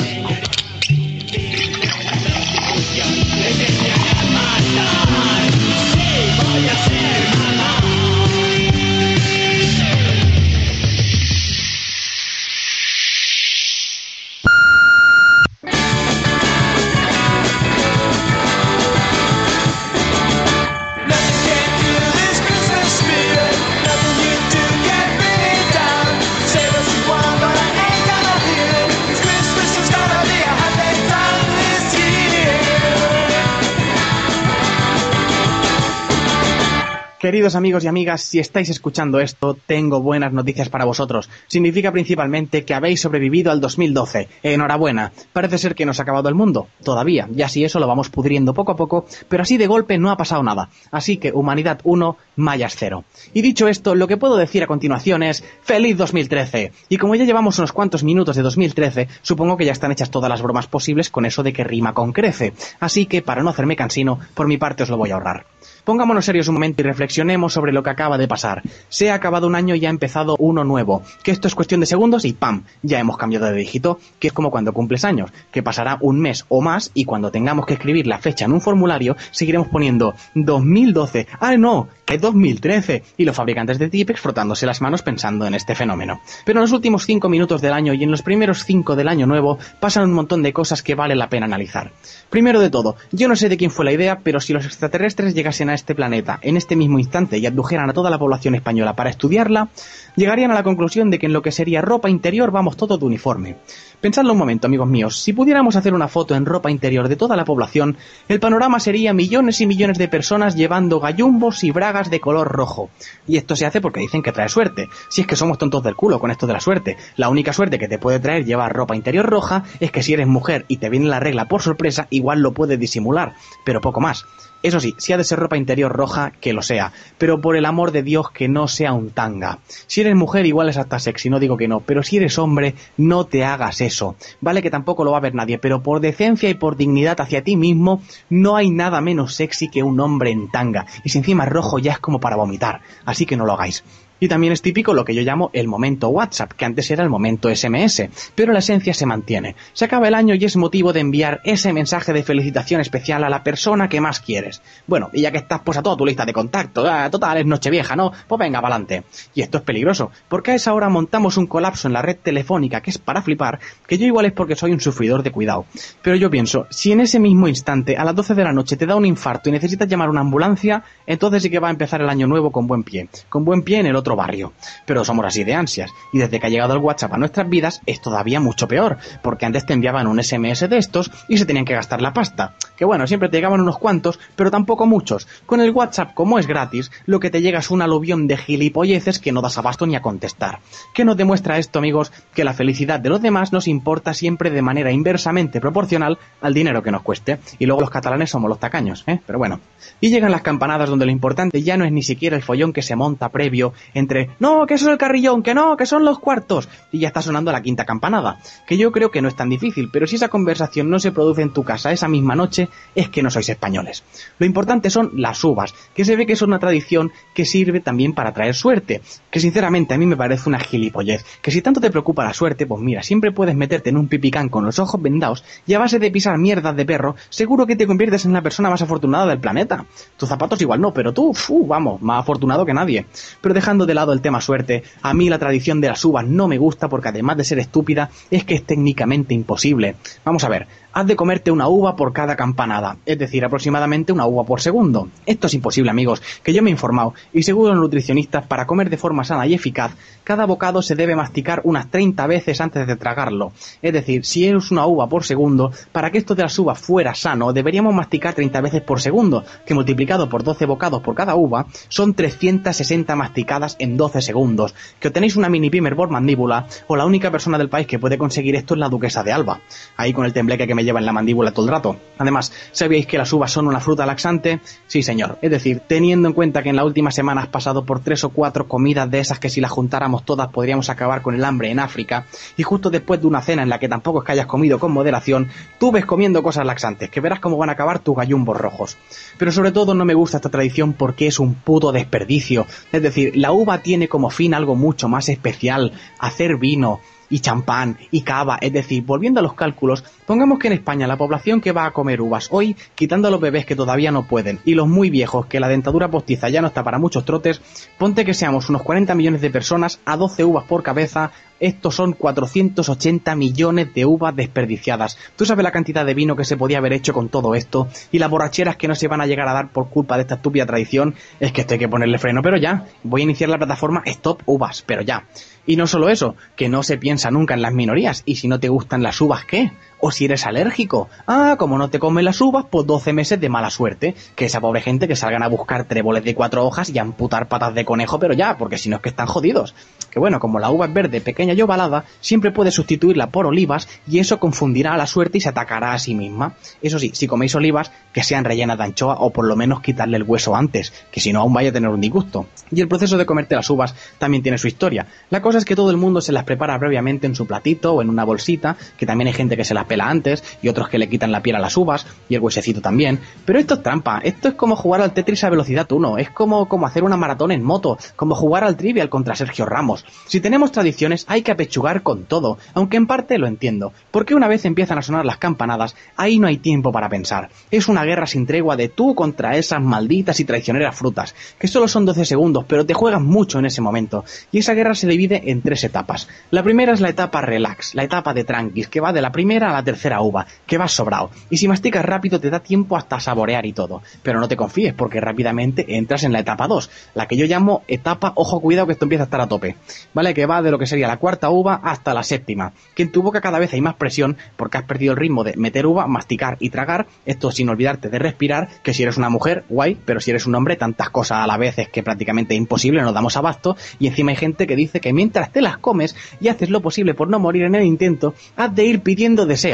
Queridos amigos y amigas, si estáis escuchando esto, tengo buenas noticias para vosotros. Significa principalmente que habéis sobrevivido al 2012. Enhorabuena. Parece ser que no se ha acabado el mundo. Todavía. Ya si eso lo vamos pudriendo poco a poco, pero así de golpe no ha pasado nada. Así que Humanidad 1, Mayas 0. Y dicho esto, lo que puedo decir a continuación es ¡Feliz 2013! Y como ya llevamos unos cuantos minutos de 2013, supongo que ya están hechas todas las bromas posibles con eso de que rima con crece. Así que, para no hacerme cansino, por mi parte os lo voy a ahorrar. Pongámonos serios un momento y reflexionemos sobre lo que acaba de pasar. Se ha acabado un año y ha empezado uno nuevo. Que esto es cuestión de segundos y ¡pam! Ya hemos cambiado de dígito, que es como cuando cumples años, que pasará un mes o más y cuando tengamos que escribir la fecha en un formulario, seguiremos poniendo 2012. ¡Ah, no! que es 2013 y los fabricantes de Tipex frotándose las manos pensando en este fenómeno. Pero en los últimos 5 minutos del año y en los primeros 5 del año nuevo pasan un montón de cosas que vale la pena analizar. Primero de todo, yo no sé de quién fue la idea, pero si los extraterrestres llegasen a este planeta en este mismo instante y abdujeran a toda la población española para estudiarla, llegarían a la conclusión de que en lo que sería ropa interior vamos todos de uniforme. Pensadlo un momento, amigos míos, si pudiéramos hacer una foto en ropa interior de toda la población, el panorama sería millones y millones de personas llevando gallumbos y bragas de color rojo. Y esto se hace porque dicen que trae suerte. Si es que somos tontos del culo con esto de la suerte. La única suerte que te puede traer llevar ropa interior roja es que si eres mujer y te viene la regla por sorpresa, igual lo puedes disimular, pero poco más. Eso sí, si ha de ser ropa interior roja, que lo sea. Pero por el amor de Dios, que no sea un tanga. Si eres mujer, igual es hasta sexy, no digo que no. Pero si eres hombre, no te hagas eso. Vale que tampoco lo va a ver nadie, pero por decencia y por dignidad hacia ti mismo, no hay nada menos sexy que un hombre en tanga. Y si encima es rojo, ya es como para vomitar. Así que no lo hagáis. Y también es típico lo que yo llamo el momento WhatsApp, que antes era el momento SMS, pero la esencia se mantiene. Se acaba el año y es motivo de enviar ese mensaje de felicitación especial a la persona que más quieres. Bueno, y ya que estás pues a toda tu lista de contactos, ah, total, es Nochevieja, ¿no? Pues venga, pa'lante. Y esto es peligroso, porque a esa hora montamos un colapso en la red telefónica que es para flipar, que yo igual es porque soy un sufridor de cuidado. Pero yo pienso, si en ese mismo instante, a las 12 de la noche, te da un infarto y necesitas llamar una ambulancia, entonces sí que va a empezar el año nuevo con buen pie. Con buen pie en el otro barrio. Pero somos así de ansias. Y desde que ha llegado el WhatsApp a nuestras vidas es todavía mucho peor. Porque antes te enviaban un SMS de estos y se tenían que gastar la pasta. Que bueno, siempre te llegaban unos cuantos, pero tampoco muchos. Con el WhatsApp, como es gratis, lo que te llega es un aluvión de gilipolleces que no das abasto ni a contestar. ¿Qué nos demuestra esto, amigos? Que la felicidad de los demás nos importa siempre de manera inversamente proporcional al dinero que nos cueste. Y luego los catalanes somos los tacaños, ¿eh? Pero bueno. Y llegan las campanadas donde lo importante ya no es ni siquiera el follón que se monta previo entre, no, que eso es el carrillón, que no, que son los cuartos, y ya está sonando la quinta campanada, que yo creo que no es tan difícil, pero si esa conversación no se produce en tu casa esa misma noche, es que no sois españoles. Lo importante son las uvas, que se ve que son una tradición que sirve también para traer suerte, que sinceramente a mí me parece una gilipollez, que si tanto te preocupa la suerte, pues mira, siempre puedes meterte en un pipicán con los ojos vendados y a base de pisar mierdas de perro, seguro que te conviertes en la persona más afortunada del planeta. Tus zapatos igual no, pero tú, vamos, más afortunado que nadie. Pero dejando de lado el tema suerte, a mí la tradición de las uvas no me gusta porque además de ser estúpida, es que es técnicamente imposible. Vamos a ver, has de comerte una uva por cada campanada, es decir, aproximadamente una uva por segundo. Esto es imposible, amigos, que yo me he informado, y según los nutricionistas, para comer de forma sana y eficaz, cada bocado se debe masticar unas 30 veces antes de tragarlo. Es decir, si es una uva por segundo, para que esto de las uvas fuera sano, deberíamos masticar 30 veces por segundo, que multiplicado por 12 bocados por cada uva, son 360 masticadas en 12 segundos. Que obtenéis una mini pimer por mandíbula, o la única persona del país que puede conseguir esto es la duquesa de Alba. Ahí con el tembleque que me lleva en la mandíbula todo el rato. Además, ¿sabíais que las uvas son una fruta laxante? Sí, señor. Es decir, teniendo en cuenta que en la última semana has pasado por tres o cuatro comidas de esas que si las juntáramos todas podríamos acabar con el hambre en África, y justo después de una cena en la que tampoco es que hayas comido con moderación, tú ves comiendo cosas laxantes, que verás cómo van a acabar tus gallumbos rojos. Pero sobre todo no me gusta esta tradición porque es un puto desperdicio. Es decir, la uva tiene como fin algo mucho más especial, hacer vino, y champán y cava. Es decir, volviendo a los cálculos, pongamos que en España la población que va a comer uvas hoy, quitando a los bebés que todavía no pueden y los muy viejos que la dentadura postiza ya no está para muchos trotes, ponte que seamos unos 40 millones de personas a 12 uvas por cabeza. Estos son 480 millones de uvas desperdiciadas. Tú sabes la cantidad de vino que se podía haber hecho con todo esto y las borracheras que no se van a llegar a dar por culpa de esta estúpida tradición. Es que esto hay que ponerle freno, pero ya. Voy a iniciar la plataforma Stop Uvas, pero ya. Y no solo eso, que no se piensa nunca en las minorías. ¿Y si no te gustan las uvas, qué? O si eres alérgico. Ah, como no te comen las uvas, pues 12 meses de mala suerte. Que esa pobre gente que salgan a buscar tréboles de cuatro hojas y a amputar patas de conejo, pero ya, porque si no es que están jodidos. Que bueno, como la uva es verde, pequeña y ovalada, siempre puedes sustituirla por olivas y eso confundirá a la suerte y se atacará a sí misma. Eso sí, si coméis olivas, que sean rellenas de anchoa o por lo menos quitarle el hueso antes, que si no aún vaya a tener un disgusto. Y el proceso de comerte las uvas también tiene su historia. La cosa es que todo el mundo se las prepara previamente en su platito o en una bolsita, que también hay gente que se las pela antes y otros que le quitan la piel a las uvas y el huesecito también. Pero esto es trampa, esto es como jugar al Tetris a velocidad 1, es como, como hacer una maratón en moto, como jugar al Trivial contra Sergio Ramos. Si tenemos tradiciones hay que apechugar con todo, aunque en parte lo entiendo, porque una vez empiezan a sonar las campanadas, ahí no hay tiempo para pensar. Es una guerra sin tregua de tú contra esas malditas y traicioneras frutas, que solo son 12 segundos, pero te juegan mucho en ese momento. Y esa guerra se divide en tres etapas. La primera es la etapa relax, la etapa de tranquis, que va de la primera a la tercera uva, que vas sobrado. Y si masticas rápido te da tiempo hasta saborear y todo. Pero no te confíes, porque rápidamente entras en la etapa 2, la que yo llamo etapa ojo cuidado que esto empieza a estar a tope. ¿Vale? Que va de lo que sería la cuarta uva hasta la séptima. Que en tu boca cada vez hay más presión porque has perdido el ritmo de meter uva, masticar y tragar. Esto sin olvidarte de respirar, que si eres una mujer, guay, pero si eres un hombre, tantas cosas a la vez es que prácticamente es imposible, nos damos abasto. Y encima hay gente que dice que mientras te las comes y haces lo posible por no morir en el intento, has de ir pidiendo deseos.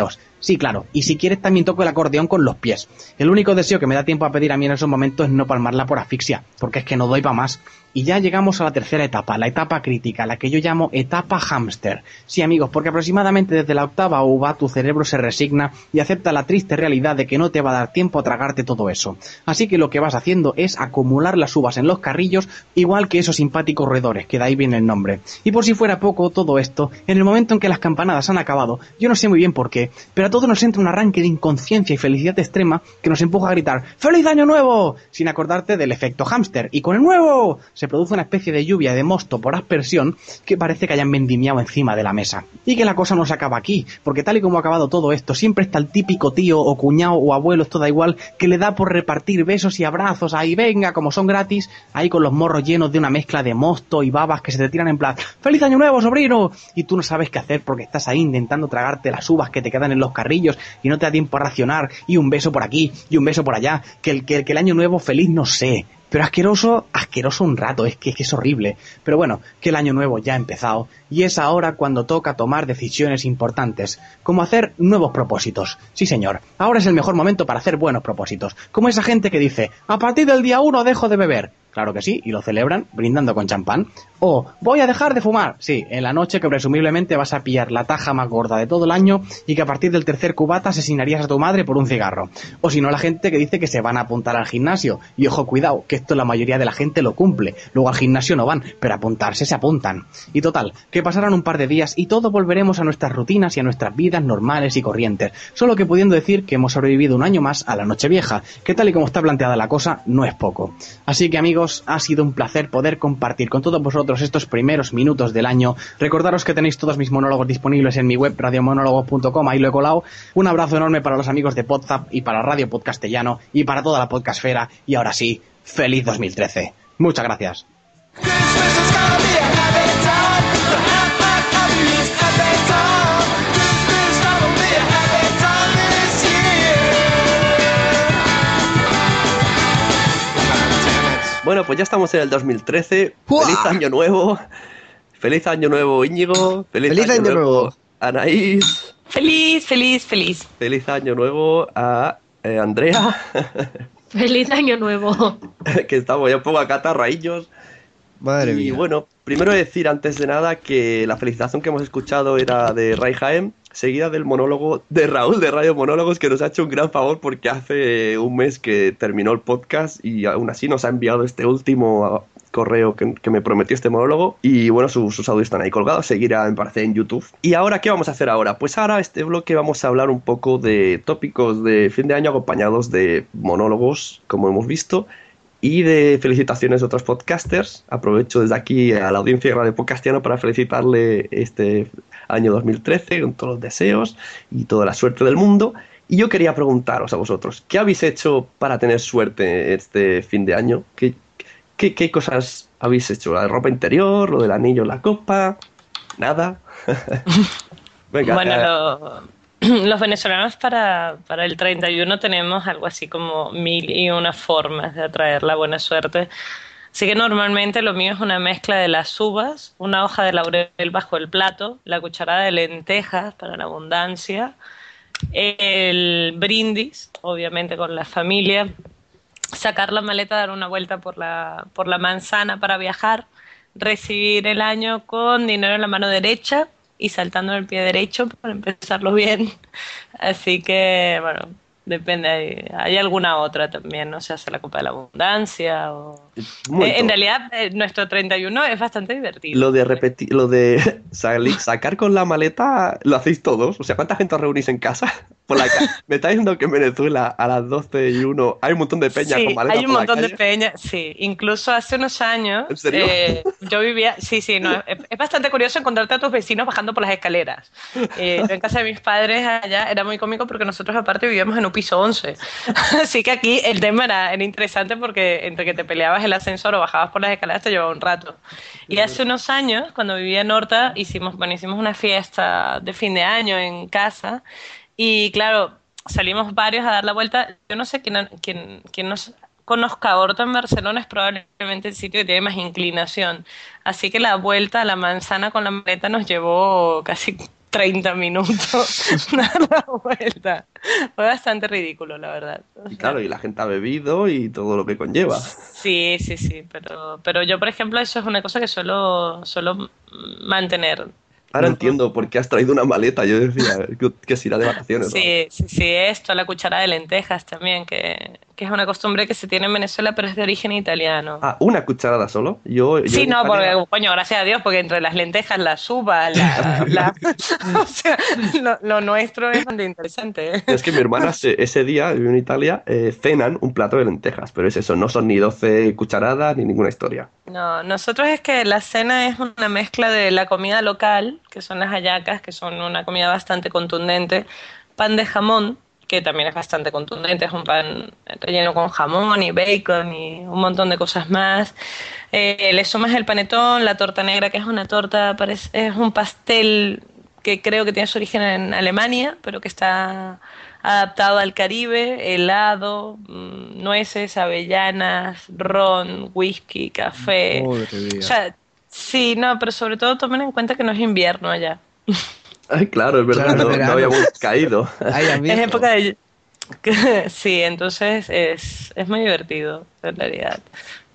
Sí, claro. Y si quieres también toco el acordeón con los pies. El único deseo que me da tiempo a pedir a mí en esos momentos es no palmarla por asfixia, porque es que no doy para más. Y ya llegamos a la tercera etapa, la etapa crítica, la que yo llamo etapa hámster. Sí, amigos, porque aproximadamente desde la octava uva tu cerebro se resigna y acepta la triste realidad de que no te va a dar tiempo a tragarte todo eso. Así que lo que vas haciendo es acumular las uvas en los carrillos, igual que esos simpáticos roedores, que de ahí viene el nombre. Y por si fuera poco todo esto, en el momento en que las campanadas han acabado, yo no sé muy bien por qué, pero a todos nos entra un arranque de inconsciencia y felicidad extrema que nos empuja a gritar ¡Feliz año nuevo! sin acordarte del efecto hámster. Y con el nuevo se produce una especie de lluvia de mosto por aspersión que parece que hayan vendimiado encima de la mesa. Y que la cosa no se acaba aquí, porque tal y como ha acabado todo esto, siempre está el típico tío o cuñado o abuelo, esto da igual, que le da por repartir besos y abrazos, ahí venga, como son gratis, ahí con los morros llenos de una mezcla de mosto y babas que se te tiran en plan ¡Feliz año nuevo, sobrino! Y tú no sabes qué hacer porque estás ahí intentando tragarte las uvas que te quedan en los carrillos y no te da tiempo a racionar y un beso por aquí y un beso por allá, que el, que, que el año nuevo feliz no sé, pero asqueroso, asqueroso un rato, es que, es horrible. Pero bueno, que el año nuevo ya ha empezado y es ahora cuando toca tomar decisiones importantes, como hacer nuevos propósitos. Sí, señor, ahora es el mejor momento para hacer buenos propósitos, como esa gente que dice, a partir del día uno dejo de beber. Claro que sí, y lo celebran brindando con champán. O voy a dejar de fumar. Sí, en la noche que presumiblemente vas a pillar la taja más gorda de todo el año y que a partir del tercer cubata asesinarías a tu madre por un cigarro. O si no, la gente que dice que se van a apuntar al gimnasio. Y ojo, cuidado, que esto la mayoría de la gente lo cumple. Luego al gimnasio no van, pero apuntarse se apuntan. Y total, que pasarán un par de días y todo volveremos a nuestras rutinas y a nuestras vidas normales y corrientes. Solo que pudiendo decir que hemos sobrevivido un año más a la noche vieja, que tal y como está planteada la cosa, no es poco. Así que amigos, ha sido un placer poder compartir con todos vosotros estos primeros minutos del año. Recordaros que tenéis todos mis monólogos disponibles en mi web radiomonólogos.com, ahí lo he colado. Un abrazo enorme para los amigos de Podzap y para Radio Podcastellano y para toda la podcastfera. Y ahora sí, feliz 2013. Muchas gracias. Bueno, pues ya estamos en el 2013. Feliz año nuevo. Feliz año nuevo, Íñigo. Feliz, Feliz año nuevo. Anaís. Feliz, feliz, feliz. Feliz año nuevo a eh, Andrea, Feliz año nuevo. que estamos ya un poco acá tarraillos. Madre y mía. bueno, primero decir antes de nada que la felicitación que hemos escuchado era de Ray Jaem, seguida del monólogo de Raúl de Radio Monólogos, que nos ha hecho un gran favor porque hace un mes que terminó el podcast y aún así nos ha enviado este último ah, correo que, que me prometió este monólogo. Y bueno, sus, sus audios están ahí colgados, seguirá me parece en YouTube. ¿Y ahora qué vamos a hacer ahora? Pues ahora este bloque vamos a hablar un poco de tópicos de fin de año acompañados de monólogos, como hemos visto y de felicitaciones de otros podcasters. Aprovecho desde aquí a la audiencia de Radio Podcastiano para felicitarle este año 2013 con todos los deseos y toda la suerte del mundo. Y yo quería preguntaros a vosotros, ¿qué habéis hecho para tener suerte este fin de año? ¿Qué, qué, qué cosas habéis hecho? ¿La ropa interior? ¿Lo del anillo en la copa? ¿Nada? Venga, bueno, eh, lo- los venezolanos para, para el 31 tenemos algo así como mil y una formas de atraer la buena suerte. Así que normalmente lo mío es una mezcla de las uvas, una hoja de laurel bajo el plato, la cucharada de lentejas para la abundancia, el brindis, obviamente con la familia, sacar la maleta, dar una vuelta por la, por la manzana para viajar, recibir el año con dinero en la mano derecha y saltando el pie derecho para empezarlo bien. Así que, bueno, depende. Hay, hay alguna otra también, ¿no? Se hace la Copa de la Abundancia o... Muy en realidad, eh, nuestro 31 es bastante divertido. Lo de repetir, lo de salir- sacar con la maleta, lo hacéis todos. O sea, ¿cuánta gente os reunís en casa? Por la Me está diciendo que en Venezuela a las 12 y 1 hay un montón de peña Sí, con maleta hay un por la montón de calle. peñas, sí. Incluso hace unos años, ¿En serio? eh, yo vivía, sí, sí, no, es, es bastante curioso encontrarte a tus vecinos bajando por las escaleras. Eh, yo en casa de mis padres allá era muy cómico porque nosotros aparte vivíamos en un piso 11. Así que aquí el tema era, era interesante porque entre que te peleabas el ascensor o bajabas por las escaleras te llevaba un rato. Y hace unos años, cuando vivía en Horta, hicimos, bueno, hicimos una fiesta de fin de año en casa y claro, salimos varios a dar la vuelta. Yo no sé quién, quién, quién nos conozca Horta en Barcelona, es probablemente el sitio que tiene más inclinación. Así que la vuelta a la manzana con la maleta nos llevó casi 30 minutos dar la vuelta. Fue bastante ridículo, la verdad. Y claro, y la gente ha bebido y todo lo que conlleva. Sí, sí, sí, pero, pero yo, por ejemplo, eso es una cosa que suelo, suelo mantener. Ahora entiendo por qué has traído una maleta. Yo decía que, que se irá de vacaciones. ¿no? Sí, sí, sí, esto, la cuchara de lentejas también, que, que es una costumbre que se tiene en Venezuela, pero es de origen italiano. Ah, una cucharada solo. Yo, yo Sí, no, España- porque, coño, gracias a Dios, porque entre las lentejas, las uvas, la, la- o sea, lo, lo nuestro es bastante interesante. ¿eh? Es que mi hermana se- ese día, vive en Italia, eh, cenan un plato de lentejas, pero es eso, no son ni 12 cucharadas ni ninguna historia. No, nosotros es que la cena es una mezcla de la comida local, que son las hallacas, que son una comida bastante contundente, pan de jamón, que también es bastante contundente, es un pan relleno con jamón y bacon y un montón de cosas más. Eh, le sumas el panetón, la torta negra, que es una torta, parece, es un pastel que creo que tiene su origen en Alemania, pero que está adaptado al Caribe, helado, mm, nueces, avellanas, ron, whisky, café. Madre. O sea, sí, no, pero sobre todo tomen en cuenta que no es invierno allá. Ay, claro, es verdad, Claro, no, no habíamos caído. Es época de... Sí, entonces es, es muy divertido, en realidad.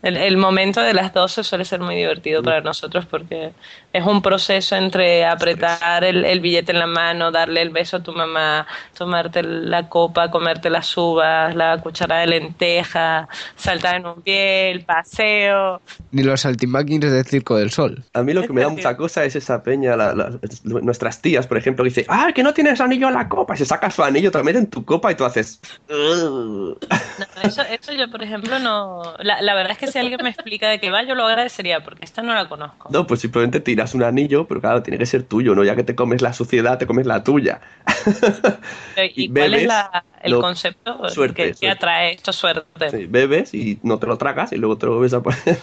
El, el momento de las 12 suele ser muy divertido para nosotros porque es un proceso entre apretar el, el billete en la mano, darle el beso a tu mamá, tomarte la copa, comerte las uvas, la cucharada de lenteja, saltar en un pie, el paseo. Ni los saltimbanquis del Circo del Sol. A mí lo que me da mucha cosa es esa peña, la- la- nuestras tías, por ejemplo, que dice, ah, que no tienes anillo en la copa, y se saca su anillo, te lo mete en tu copa y tú haces... No, eso, eso yo, por ejemplo, no... La, la verdad es que si alguien me explica de qué va, yo lo agradecería porque esta no la conozco. No, pues simplemente tiras un anillo, pero claro, tiene que ser tuyo, ¿no? Ya que te comes la suciedad, te comes la tuya. ¿Y, Y cuál es bebes, la- el lo- concepto suerte, que, que suerte. atrae esto suerte? Sí, bebes y no te lo tragas y luego te lo vuelves a poner.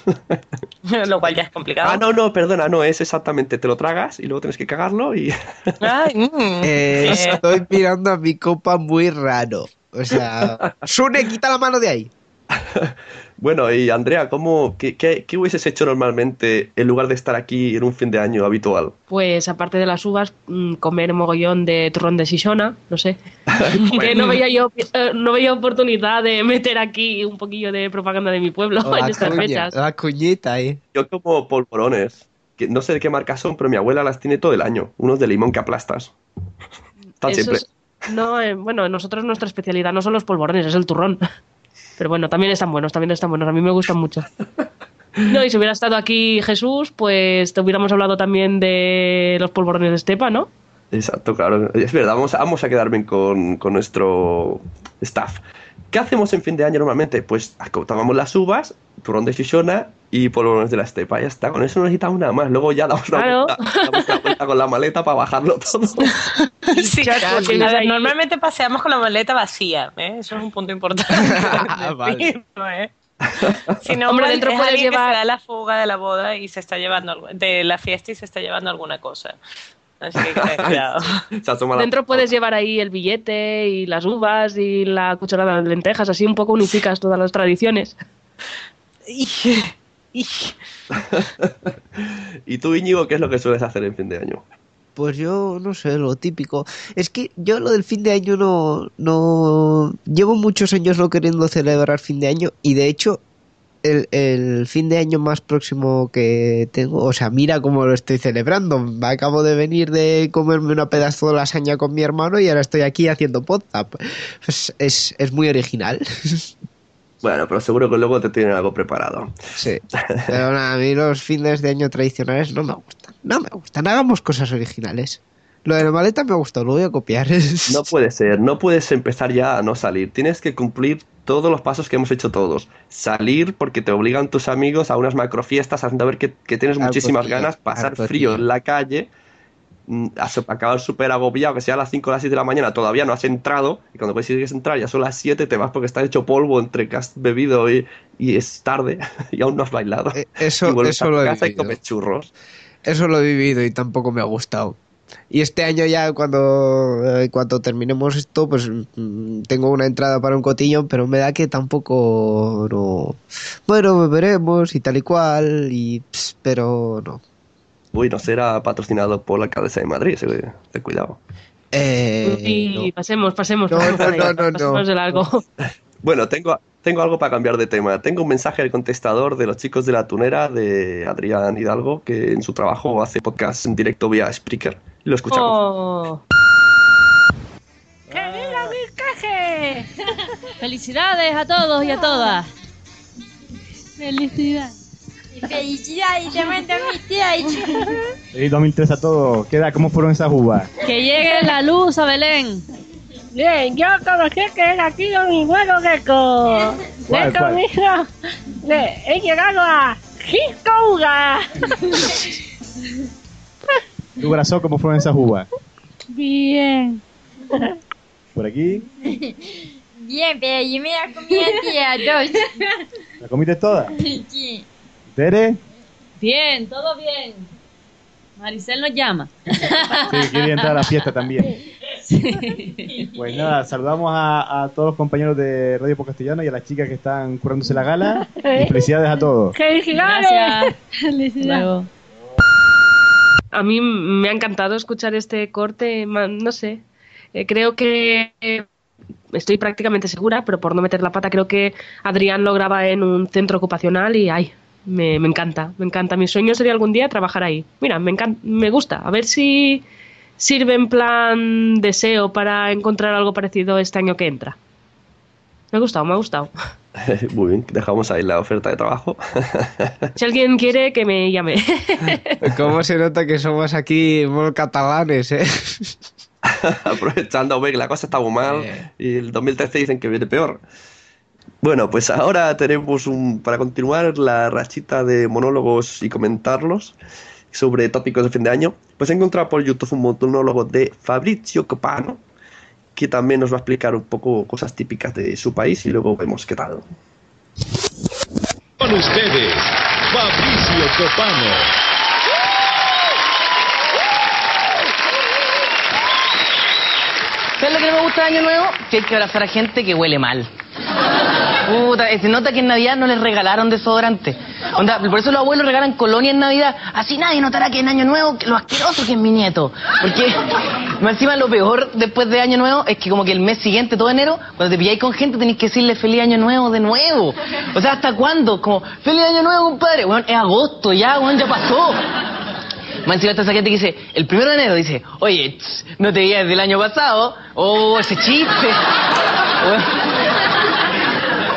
lo cual ya es complicado. Ah, no, no, perdona, no, es exactamente, te lo tragas y luego tienes que cagarlo y... Ay, mm. Eh, Eh, estoy mirando a mi copa muy raro. O sea, Sune, quita la mano de ahí. Bueno, y Andrea, ¿cómo, qué, qué, qué hubieses hecho normalmente en lugar de estar aquí en un fin de año habitual? Pues aparte de las uvas, mm, comer mogollón de turrón de Sisona, no sé. que no veía yo eh, no veía oportunidad de meter aquí un poquillo de propaganda de mi pueblo en La estas cuña, fechas. la cuñita ahí. Yo como polvorones, que no sé de qué marca son, pero mi abuela las tiene todo el año. Unos de limón que aplastas. Siempre. es- no, eh, bueno, nosotros nuestra especialidad no son los polvorones, es el turrón. Pero bueno, también están buenos, también están buenos. A mí me gustan mucho. No, y si hubiera estado aquí Jesús, pues te hubiéramos hablado también de los polvorones de Estepa, ¿no? Exacto, claro. Es verdad, vamos, vamos a quedar bien con, con nuestro staff. ¿Qué hacemos en fin de año normalmente? Pues tomamos las uvas, turrón de Shishona y polvorones de la estepa. Ya está, con eso no necesitamos nada más. Luego ya damos Claro. vuelta, damos con la maleta para bajarlo todo. Sí, ver, normalmente paseamos con la maleta vacía, ¿eh? eso es un punto importante. vale. ¿eh? Si no, Hombre, dentro que llevar- se da la fuga de la boda y se está llevando de la fiesta y se está llevando alguna cosa. Así que cuidado. Dentro puedes llevar ahí el billete y las uvas y la cucharada de lentejas, así un poco unificas todas las tradiciones. ¿Y tú, Íñigo, qué es lo que sueles hacer en fin de año? Pues yo no sé, lo típico. Es que yo lo del fin de año no, no... Llevo muchos años no queriendo celebrar fin de año y de hecho el, el fin de año más próximo que tengo, o sea, mira cómo lo estoy celebrando. Acabo de venir de comerme una pedazo de lasaña con mi hermano y ahora estoy aquí haciendo podcast. Pues es, es muy original. Bueno, pero seguro que luego te tienen algo preparado. Sí. Pero nada, a mí los fines de año tradicionales no me gustan. No me gustan. Hagamos cosas originales. Lo de la maleta me gusta, lo voy a copiar. No puede ser, no puedes empezar ya a no salir. Tienes que cumplir todos los pasos que hemos hecho todos. Salir porque te obligan tus amigos a unas macrofiestas, haciendo ver que, que tienes muchísimas ganas, pasar frío en la calle, acabar súper agobiado, que sea a las 5 o las 6 de la mañana, todavía no has entrado, y cuando consigues entrar ya son las 7, te vas porque estás hecho polvo entre que has bebido y, y es tarde y aún no has bailado. Eh, Eso, y vuelves eso a tu lo he casa y vivido. comes churros. Eso lo he vivido y tampoco me ha gustado. Y este año ya cuando, eh, cuando terminemos esto, pues mm, tengo una entrada para un cotillón, pero me da que tampoco no. Bueno, veremos y tal y cual, y pero no. Uy, no será patrocinado por la alcaldesa de Madrid, ten cuidado. Eh, y pasemos, pasemos, No, pasemos, no, ahí, no, no, no. pasemos de largo. Bueno, tengo, tengo algo para cambiar de tema. Tengo un mensaje del contestador de los chicos de la tunera de Adrián Hidalgo, que en su trabajo hace podcast en directo vía Spreaker. Lo escuchamos. Oh. ¡Que viva Vizcaje! Felicidades a todos y a todas. Felicidades. Felicidades también a mi tía. Feliz 2003 a todos. ¿Qué da? ¿Cómo fueron esas uvas? Que llegue la luz a Belén. Bien, yo conocí que era aquí don Igualo Gecko. ¿Cuál, Le conmigo, le he llegado a Giscouga. ¿Tu corazón cómo fueron esas uvas? Bien. Por aquí. Bien, pero yo me la comí a tía dos. ¿La comiste toda? Sí. ¿Tere? Bien, todo bien. Maricel nos llama. Sí, quería entrar a la fiesta también. Pues nada, saludamos a, a todos los compañeros de Radio Castellano y a las chicas que están curándose la gala. Y felicidades a todos. ¡Felicidades! A mí me ha encantado escuchar este corte, no sé. Eh, creo que eh, estoy prácticamente segura, pero por no meter la pata, creo que Adrián lo graba en un centro ocupacional y ay, me, me encanta, me encanta. Mi sueño sería algún día trabajar ahí. Mira, me, encanta, me gusta. A ver si sirve en plan deseo para encontrar algo parecido este año que entra. Me ha gustado, me ha gustado. Muy bien, dejamos ahí la oferta de trabajo. Si alguien quiere, que me llame. ¿Cómo se nota que somos aquí muy catalanes, eh? Aprovechando, ve que la cosa está muy mal y el 2013 dicen que viene peor. Bueno, pues ahora tenemos un, para continuar la rachita de monólogos y comentarlos sobre tópicos de fin de año. Pues he encontrado por YouTube un monólogo de Fabrizio Copano, que también nos va a explicar un poco cosas típicas de su país y luego vemos qué tal. Con ustedes, Fabricio Copano. ¿Sabes lo que no me gusta del Año Nuevo? Que hay que abrazar a gente que huele mal. Puta, se nota que en Navidad no les regalaron desodorante. Onda, por eso los abuelos regalan colonia en Navidad. Así nadie notará que en Año Nuevo lo asqueroso que es mi nieto. Porque, más encima, lo peor después de Año Nuevo es que como que el mes siguiente, todo enero, cuando te pilláis con gente, tenéis que decirle Feliz Año Nuevo de nuevo. O sea, ¿hasta cuándo? Como, Feliz Año Nuevo, compadre. Bueno, es agosto ya, bueno, ya pasó. Más encima está esa gente que dice, el primero de enero dice, oye, no te veías del año pasado. Oh, ese chiste.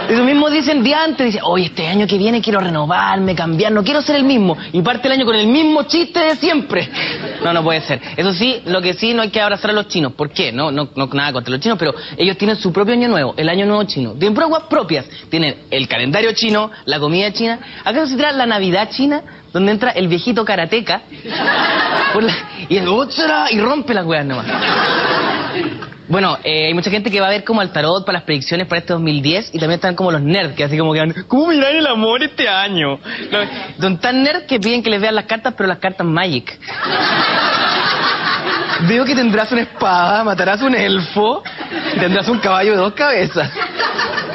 Eso mismo dicen día antes, dice, oye, este año que viene quiero renovarme, cambiar, no quiero ser el mismo. Y parte el año con el mismo chiste de siempre. No, no puede ser. Eso sí, lo que sí, no hay que abrazar a los chinos. ¿Por qué? No, no, no nada contra los chinos, pero ellos tienen su propio año nuevo, el año nuevo chino. Tienen pruebas propias. Tienen el calendario chino, la comida china. ¿Acaso se trae la Navidad china? Donde entra el viejito karateca. y el "Ochara", y rompe las weas nomás. Bueno, eh, hay mucha gente que va a ver como al tarot para las predicciones para este 2010 y también están como los nerds que así como que van, ¿cómo mirar el amor este año? Son tan nerds que piden que les vean las cartas, pero las cartas Magic. Veo que tendrás una espada, matarás un elfo, tendrás un caballo de dos cabezas.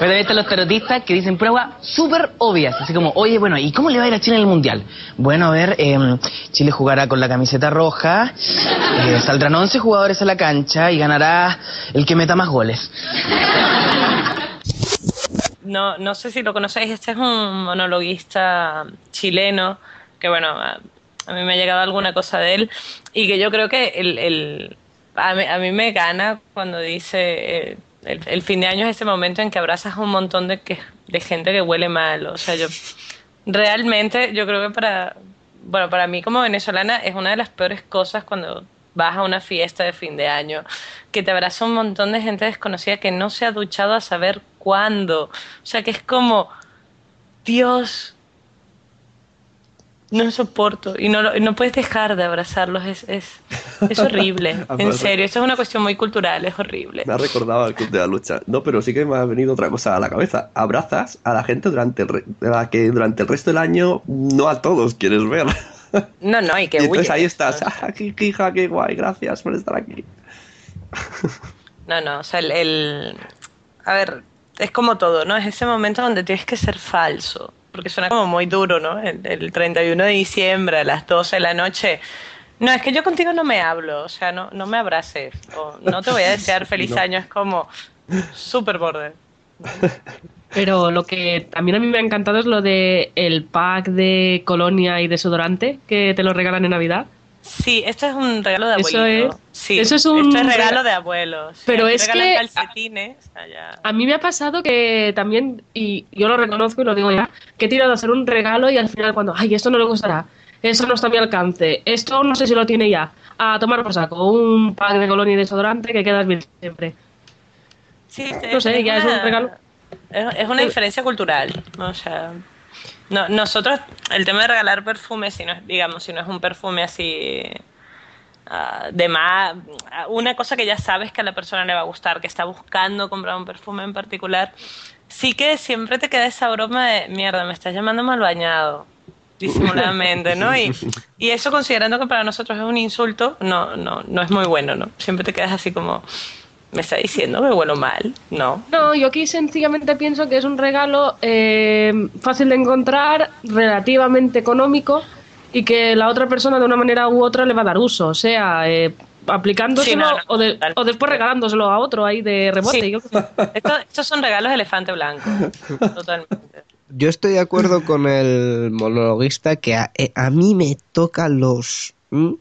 Pero también están los tarotistas que dicen pruebas súper obvias, así como, oye, bueno, ¿y cómo le va a ir a Chile en el Mundial? Bueno, a ver, em, Chile jugará con la camiseta roja, eh, saldrán 11 jugadores a la cancha y ganará el que meta más goles. No, no sé si lo conocéis, este es un monologuista chileno que, bueno, a, mí me ha llegado alguna cosa de él y que yo creo que el, el- a, mí, a mí me gana cuando dice eh, el, el fin de año es ese momento en que abrazas a un montón de, que, de gente que huele mal. O sea, yo realmente yo creo que para, bueno, para mí como venezolana es una de las peores cosas cuando vas a una fiesta de fin de año, que te abraza un montón de gente desconocida que no se ha duchado a saber cuándo. O sea, que es como, Dios, no soporto y no, lo- no puedes dejar de abrazarlos, es, es, es horrible, en serio, esto es una cuestión muy cultural, es horrible. Me ha recordado al Club de la Lucha. No, pero sí que me ha venido otra cosa a la cabeza. Abrazas a la gente durante el, re- la que durante el resto del año no a todos quieres ver. No, no, y que Y entonces ahí estás. Ah, qué, qué hija, qué guay, gracias por estar aquí. No, no, o sea, el, el- A ver, es como todo, ¿no? Es ese momento donde tienes que ser falso, porque suena como muy duro, ¿no? El, el 31 de diciembre a las 12 de la noche. No, es que yo contigo no me hablo, o sea, no, no me abraces, o no te voy a desear feliz No. año, es como súper borde. Pero lo que también a mí me ha encantado es lo de el pack de colonia y desodorante que te lo regalan en Navidad. Sí, esto es un regalo de Eso abuelito. es- sí, eso es un esto es regalo rega- de abuelos. Pero es que- calcetines, allá. A mí me ha pasado que también, y yo lo reconozco y lo digo ya, que he tirado a hacer un regalo y al final cuando, ay, esto no le gustará, eso no está a mi alcance, esto no sé si lo tiene ya, a tomar por saco, un pack de colonia y desodorante que quedas bien siempre. Sí, No sé, ya es un regalo. Es, es una diferencia cultural. O sea, no, nosotros, el tema de regalar perfume, si no es, digamos, si no es un perfume así ah, de más, una cosa que ya sabes que a la persona le va a gustar, que está buscando comprar un perfume en particular, sí que siempre te queda esa broma de, mierda, me estás llamando mal bañado disimuladamente, ¿no? Y, y eso considerando que para nosotros es un insulto, no, no, no es muy bueno, ¿no? Siempre te quedas así como, ¿me está diciendo que huelo mal? No. No, yo aquí sencillamente pienso que es un regalo eh, fácil de encontrar, relativamente económico y que la otra persona de una manera u otra le va a dar uso. O sea, eh, aplicándoselo Sí, no, no, o, de- o después regalándoselo a otro ahí de rebote. Sí. yo qué sé. Esto- estos son regalos de elefante blanco. Totalmente. Yo estoy de acuerdo con el monologuista que a, eh, a mí me toca los... ¿m?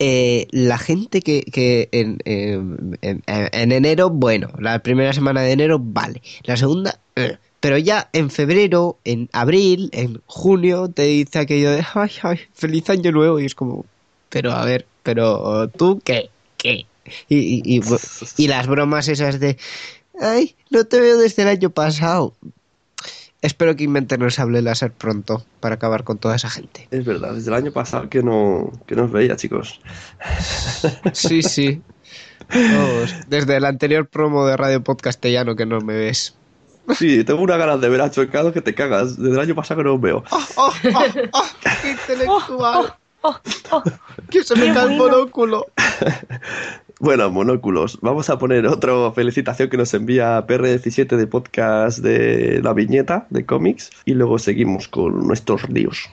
Eh, la gente que, que en, en- en- en enero, bueno, la primera semana de enero, vale. La segunda, eh. pero ya en febrero, en abril, en junio, te dice aquello de, ay, feliz año nuevo. Y es como, pero a ver, pero tú qué, qué. Y, y, y, y las bromas esas de, ay, no te veo desde el año pasado. Espero que inventen el sable láser pronto para acabar con toda esa gente. Es verdad, desde el año pasado que no, que no os veía, chicos. Sí, sí. Vamos, desde el anterior promo de Radio Podcastellano que no me ves. Sí, tengo una ganas de ver a Chocado que te cagas. Desde el año pasado que no os veo. ¡Oh, oh, oh! ¡Qué intelectual! ¡Que se me cae el monóculo! Bueno, monóculos. Vamos a poner otra felicitación que nos envía PR17 de podcast de la viñeta de cómics y luego seguimos con nuestros líos.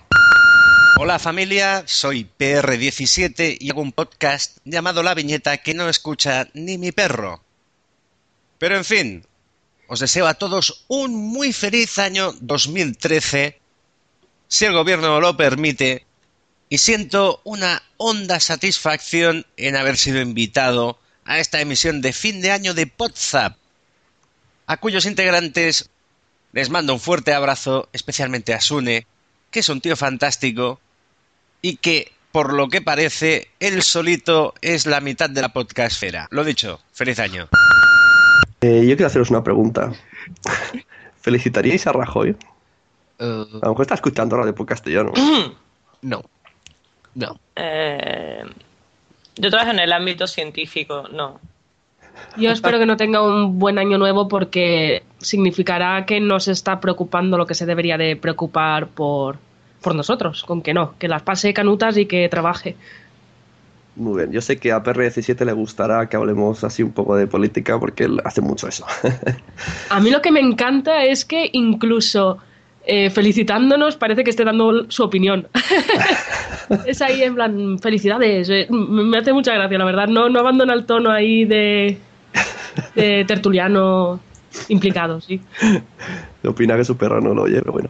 Hola familia, soy PR17 y hago un podcast llamado La Viñeta que no escucha ni mi perro. Pero en fin, os deseo a todos un muy feliz año 2013, si el gobierno lo permite, y siento una honda satisfacción en haber sido invitado a esta emisión de fin de año de Podzap, a cuyos integrantes les mando un fuerte abrazo, especialmente a Sune, que es un tío fantástico y que, por lo que parece, él solito es la mitad de la podcastfera. Lo dicho, feliz año. Eh, yo quiero haceros una pregunta. ¿Felicitaríais a Rajoy? Eh, A lo mejor está escuchando Radio Podcastellano. No. No. Eh, yo trabajo en el ámbito científico, no. Yo espero que no tenga un buen año nuevo porque significará que no se está preocupando lo que se debería de preocupar por, por nosotros, con que no, que las pase canutas y que trabaje. Muy bien, yo sé que a PR17 le gustará que hablemos así un poco de política porque él hace mucho eso. A mí lo que me encanta es que incluso eh, felicitándonos parece que esté dando su opinión. es ahí en plan, felicidades. eh, me hace mucha gracia, la verdad. No, no abandona el tono ahí de, de tertuliano implicado, sí. Opina que su perro no lo oye, pero bueno.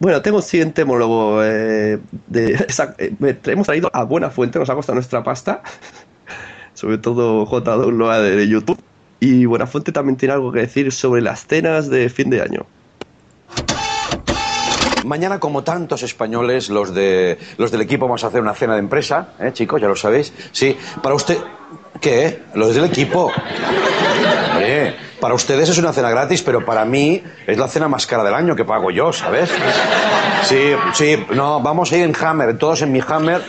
Bueno, tengo un siguiente monólogo. eh, de, esa- me- hemos traído a buena fuente, nos ha costado nuestra pasta. Sobre todo J. Loa de, de YouTube. Y Buenafuente también tiene algo que decir sobre las cenas de fin de año. Mañana, como tantos españoles, los, de, los del equipo vamos a hacer una cena de empresa, ¿eh, chicos? Ya lo sabéis. Sí, para usted... ¿Qué? Los del equipo. Hombre, para ustedes es una cena gratis, pero para mí es la cena más cara del año que pago yo, ¿sabes? Sí, sí, no, vamos a ir en Hammer, todos en mi Hammer,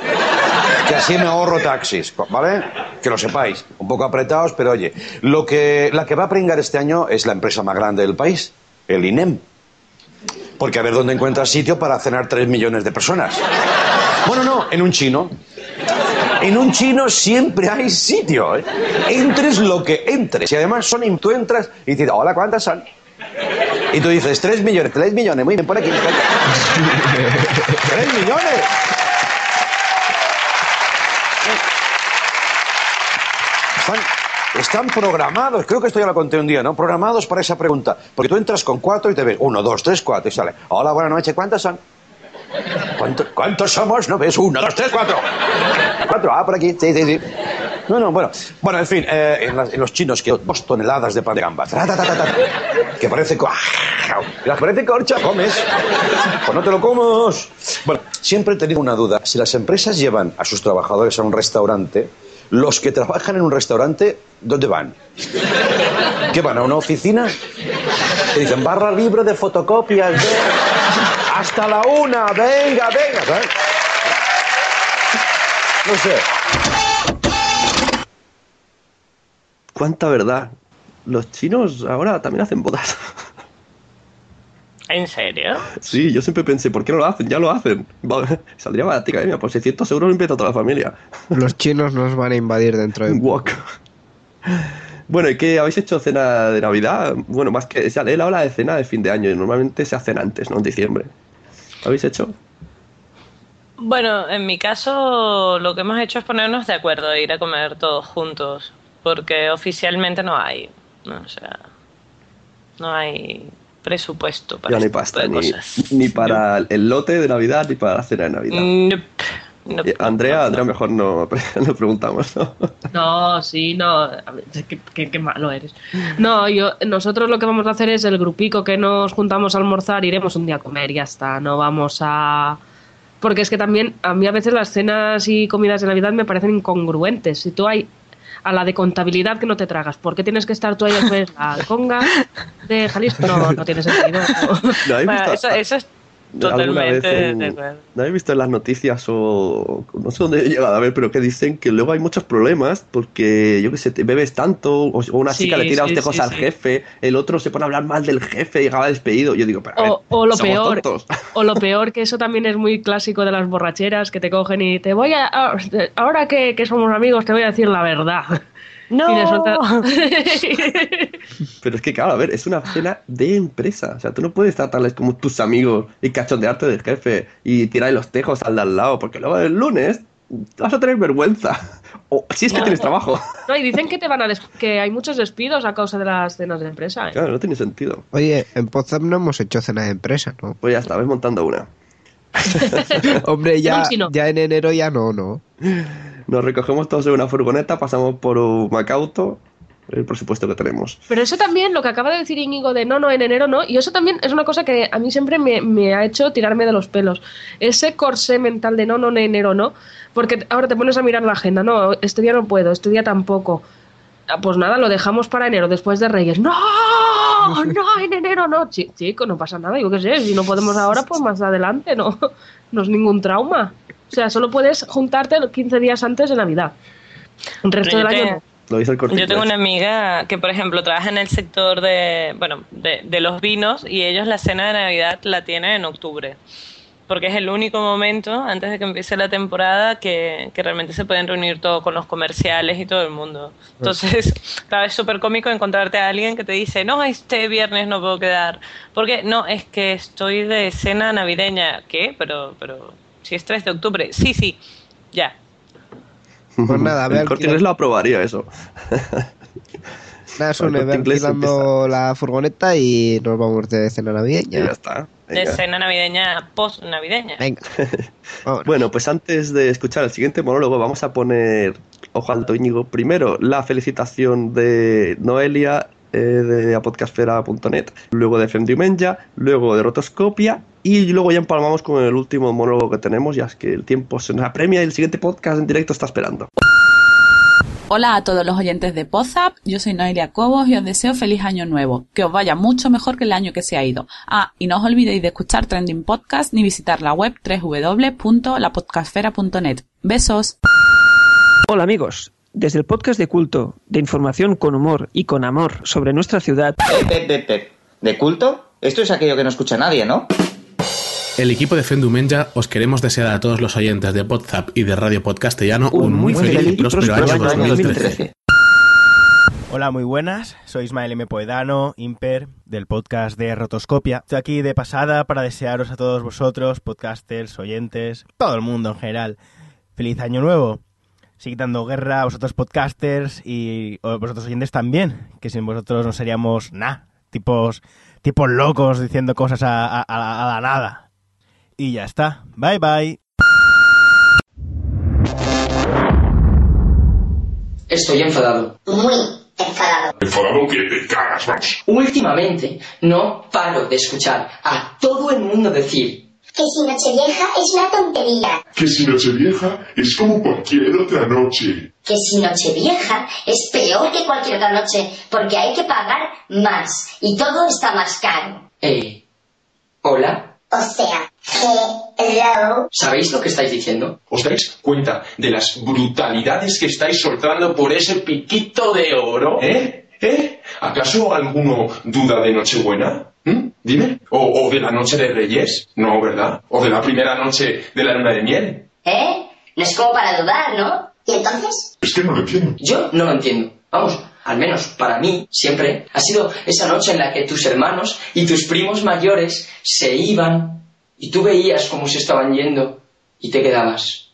que así me ahorro taxis, ¿vale? Que lo sepáis, un poco apretados, pero oye, lo que, la que va a pringar este año es la empresa más grande del país, el INEM. Porque a ver dónde encuentras sitio para cenar 3 millones de personas. Bueno, no, en un chino. En un chino siempre hay sitio. ¿eh? Entres lo que entres. Y además son, tú entras y dices, hola, ¿cuántas son? Y tú dices, 3 millones, 3 millones, muy bien, por aquí. 3 millones. Están, están programados, creo que esto ya lo conté un día, ¿no? Programados para esa pregunta. Porque tú entras con cuatro y te ves uno, dos, tres, cuatro y sale. Hola, buenas noches, ¿cuántas son? ¿Cuánto- ¿Cuántos somos? No ves uno, dos, tres, cuatro. Cuatro, ah, por aquí, sí, sí, sí. No, no, bueno. Bueno, en fin, eh, en, los chinos que dos toneladas de pan de gamba. Que parece... co- que parece corcha, comes. Pues no te lo comas. Bueno, siempre he tenido una duda. Si las empresas llevan a sus trabajadores a un restaurante, los que trabajan en un restaurante, ¿dónde van? ¿Qué van? ¿A una oficina? Te dicen, barra libre de fotocopias. de- Hasta la una, venga, venga. No sé. ¿Cuánta verdad? Los chinos ahora también hacen bodas. ¿En serio? Sí, yo siempre pensé, ¿por qué no lo hacen? Ya lo hacen. Va- Saldría baratica, mira, por 600 euros lo invita a toda la familia. Los chinos nos van a invadir dentro de Wok. Bueno, ¿y qué habéis hecho cena de Navidad? Bueno, más que. O sea, él habla de cena de fin de año y normalmente se hacen antes, ¿no? En diciembre. ¿Habéis hecho? Bueno, en mi caso lo que hemos hecho es ponernos de acuerdo e ir a comer todos juntos, porque oficialmente no hay, o sea, no hay presupuesto para Ya no hay este tipo pasta, de ni, cosas. ni para el lote de Navidad ni para la cena de Navidad. Nope. Eh, Andrea, Andrea, mejor no, no preguntamos, ¿no? No, sí, no. Qué, qué- qué malo eres. No, yo, nosotros lo que vamos a hacer es el grupico que nos juntamos a almorzar, iremos un día a comer, ya está. No vamos a. Porque es que también a mí a veces las cenas y comidas de Navidad me parecen incongruentes. Si tú hay a la de contabilidad que no te tragas, ¿por qué tienes que estar tú ahí después la conga de Jalisco? No, no tiene sentido. ¿No habéis Bueno, eso, eso es totalmente en-. ¿No habéis visto en las noticias o no sé dónde he llegado a ver, pero que dicen que luego hay muchos problemas porque, yo qué sé, te bebes tanto o, una Sí, chica le tira sí, los tejos sí, al jefe, el otro se pone a hablar mal del jefe y acaba despedido. Yo digo, pero a ver, O, o lo somos peor, tontos. o lo peor que eso también es muy clásico de las borracheras que te cogen y te voy a ah, ahora que, que somos amigos te voy a decir la verdad. No. Y le Pero es que, claro, a ver, es una cena de empresa. O sea, tú no puedes tratarles como tus amigos y cachondearte del jefe y tirarle los tejos al de al lado, porque luego el lunes vas a tener vergüenza. O si es que No. tienes trabajo. No, y dicen que te van a des- que hay muchos despidos a causa de las cenas de empresa. ¿eh? Claro, no tiene sentido. Oye, en Potsdam no hemos hecho cena de empresa, ¿no? Pues ya está, ves montando una. Hombre, ya, ya en enero ya no, ¿no? Nos recogemos todos en una furgoneta, pasamos por un Macauto, el presupuesto que tenemos. Pero eso también, lo que acaba de decir Íñigo de no, no, en enero no, y eso también es una cosa que a mí siempre me, me ha hecho tirarme de los pelos. Ese corsé mental de no, no, en enero no, porque ahora te pones a mirar la agenda, no, este día no puedo, este día tampoco. Ah, Pues nada, lo dejamos para enero, después de Reyes. ¡No! ¡No! En enero no. Chi- Chico, no pasa nada, yo qué sé, si no podemos ahora, pues más adelante, no, no es ningún trauma. O sea, solo puedes juntarte los 15 días antes de Navidad. El resto del yo año. Lo dice el corte Yo tengo una amiga que, por ejemplo, trabaja en el sector de, bueno, de, de los vinos y ellos la cena de Navidad la tienen en octubre. Porque es el único momento, antes de que empiece la temporada, que, que realmente se pueden reunir todo con los comerciales y todo el mundo. Entonces, claro, es súper cómico encontrarte a alguien que te dice, no, este viernes no puedo quedar. Porque, no, es que estoy de cena navideña. ¿Qué? Pero, pero, si es 3 de octubre. Sí, sí, ya. Pues nada, ve el corte inglés lo aprobaría eso. Nada, Sune, ve alquilando la furgoneta y nos vamos de cena navideña. Y ya está. De Venga. cena navideña, post navideña. Venga. Bueno, pues antes de escuchar el siguiente monólogo, vamos a poner, ojo alto Íñigo, primero la felicitación de Noelia eh, de apodcastfera.net, luego de Femdiumenya, luego de Rotoscopia y luego ya empalmamos con el último monólogo que tenemos, ya es que el tiempo se nos apremia y el siguiente podcast en directo está esperando. Hola a todos los oyentes de Pozap, yo soy Noelia Cobos y os deseo feliz año nuevo, que os vaya mucho mejor que el año que se ha ido. Ah, y no os olvidéis de escuchar Trending Podcast ni visitar la web www.lapodcastfera.net. Besos. Hola amigos, desde el podcast de culto, de información con humor y con amor sobre nuestra ciudad. Pep, pep, pep. ¿De culto? Esto es aquello que no escucha nadie, ¿no? El equipo de Fendumenya os queremos desear a todos los oyentes de Podzap y de Radio Podcastellano un muy feliz y próspero año 2013. Hola, muy buenas. Soy Ismael M. Poedano, Imper, del podcast de Rotoscopia. Estoy aquí de pasada para desearos a todos vosotros, podcasters, oyentes, todo el mundo en general, feliz año nuevo. Seguid dando guerra a vosotros podcasters y vosotros oyentes también, que sin vosotros no seríamos nada, tipos, tipos locos diciendo cosas a la nada. Y ya está. Bye bye. Estoy enfadado. Muy enfadado. Enfadado que te cagas, vamos. Últimamente no paro de escuchar a todo el mundo decir Que si Nochevieja es una tontería. Que si Nochevieja es como cualquier otra noche. Que si Nochevieja es peor que cualquier otra noche porque hay que pagar más y todo está más caro. Eh, hola, O sea, hello. ¿sabéis lo que estáis diciendo? ¿Os dais cuenta de las brutalidades que estáis soltando por ese piquito de oro? ¿Eh? ¿Eh? ¿Acaso alguno duda de Nochebuena? ¿Mm? Dime. ¿O, ¿O de la noche de Reyes? No, ¿verdad? ¿O de la primera noche de la luna de miel? ¿Eh? No es como para dudar, ¿no? ¿Y entonces? Es que no lo entiendo. Yo no lo entiendo. Vamos, al menos para mí, siempre, ha sido esa noche en la que tus hermanos y tus primos mayores se iban y tú veías cómo se estaban yendo y te quedabas.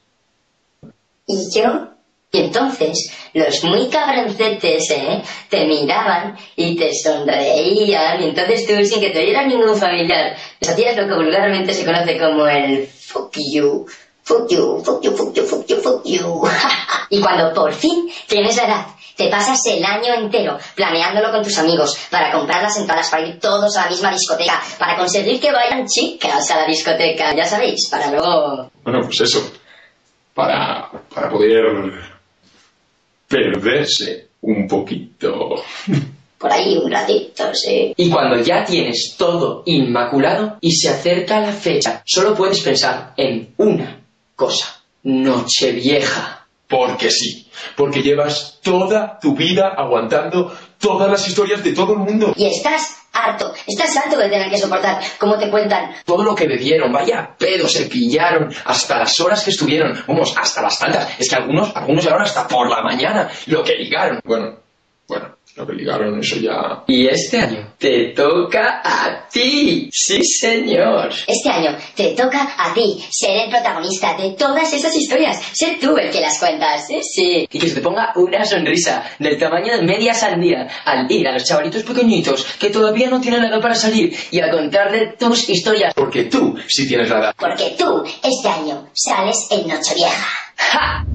¿Y yo? Y entonces los muy cabroncetes, ¿eh? Te miraban y te sonreían. Y entonces tú, sin que te oyera ningún familiar, les hacías lo que vulgarmente se conoce como el fuck you. Fuck you, fuck you, fuck you, fuck you, fuck you. y cuando por fin tienes la edad, te pasas el año entero planeándolo con tus amigos para comprar las entradas para ir todos a la misma discoteca, para conseguir que vayan chicas a la discoteca, ya sabéis, para luego... Bueno, pues eso. Para, para poder perderse un poquito. Por ahí un ratito, sí. Y cuando ya tienes todo inmaculado y se acerca la fecha, solo puedes pensar en una cosa. Nochevieja. Porque sí. Porque llevas toda tu vida aguantando todas las historias de todo el mundo. Y estás harto, estás harto de tener que soportar cómo te cuentan. Todo lo que bebieron, vaya pedo, se pillaron, hasta las horas que estuvieron, vamos, hasta las tantas. Es que algunos, algunos llegaron hasta por la mañana, lo que ligaron. Bueno, bueno, lo que ligaron, eso ya. Y este año te toca a ti, sí señor. Este año te toca a ti ser el protagonista de todas esas historias, ser tú el que las cuentas, sí, sí. Y que se te ponga una sonrisa del tamaño de media sandía al ir a los chavalitos pequeñitos que todavía no tienen edad para salir y a contarle tus historias. Porque tú sí tienes la edad. Porque tú este año sales en Nochevieja. ¡Ja!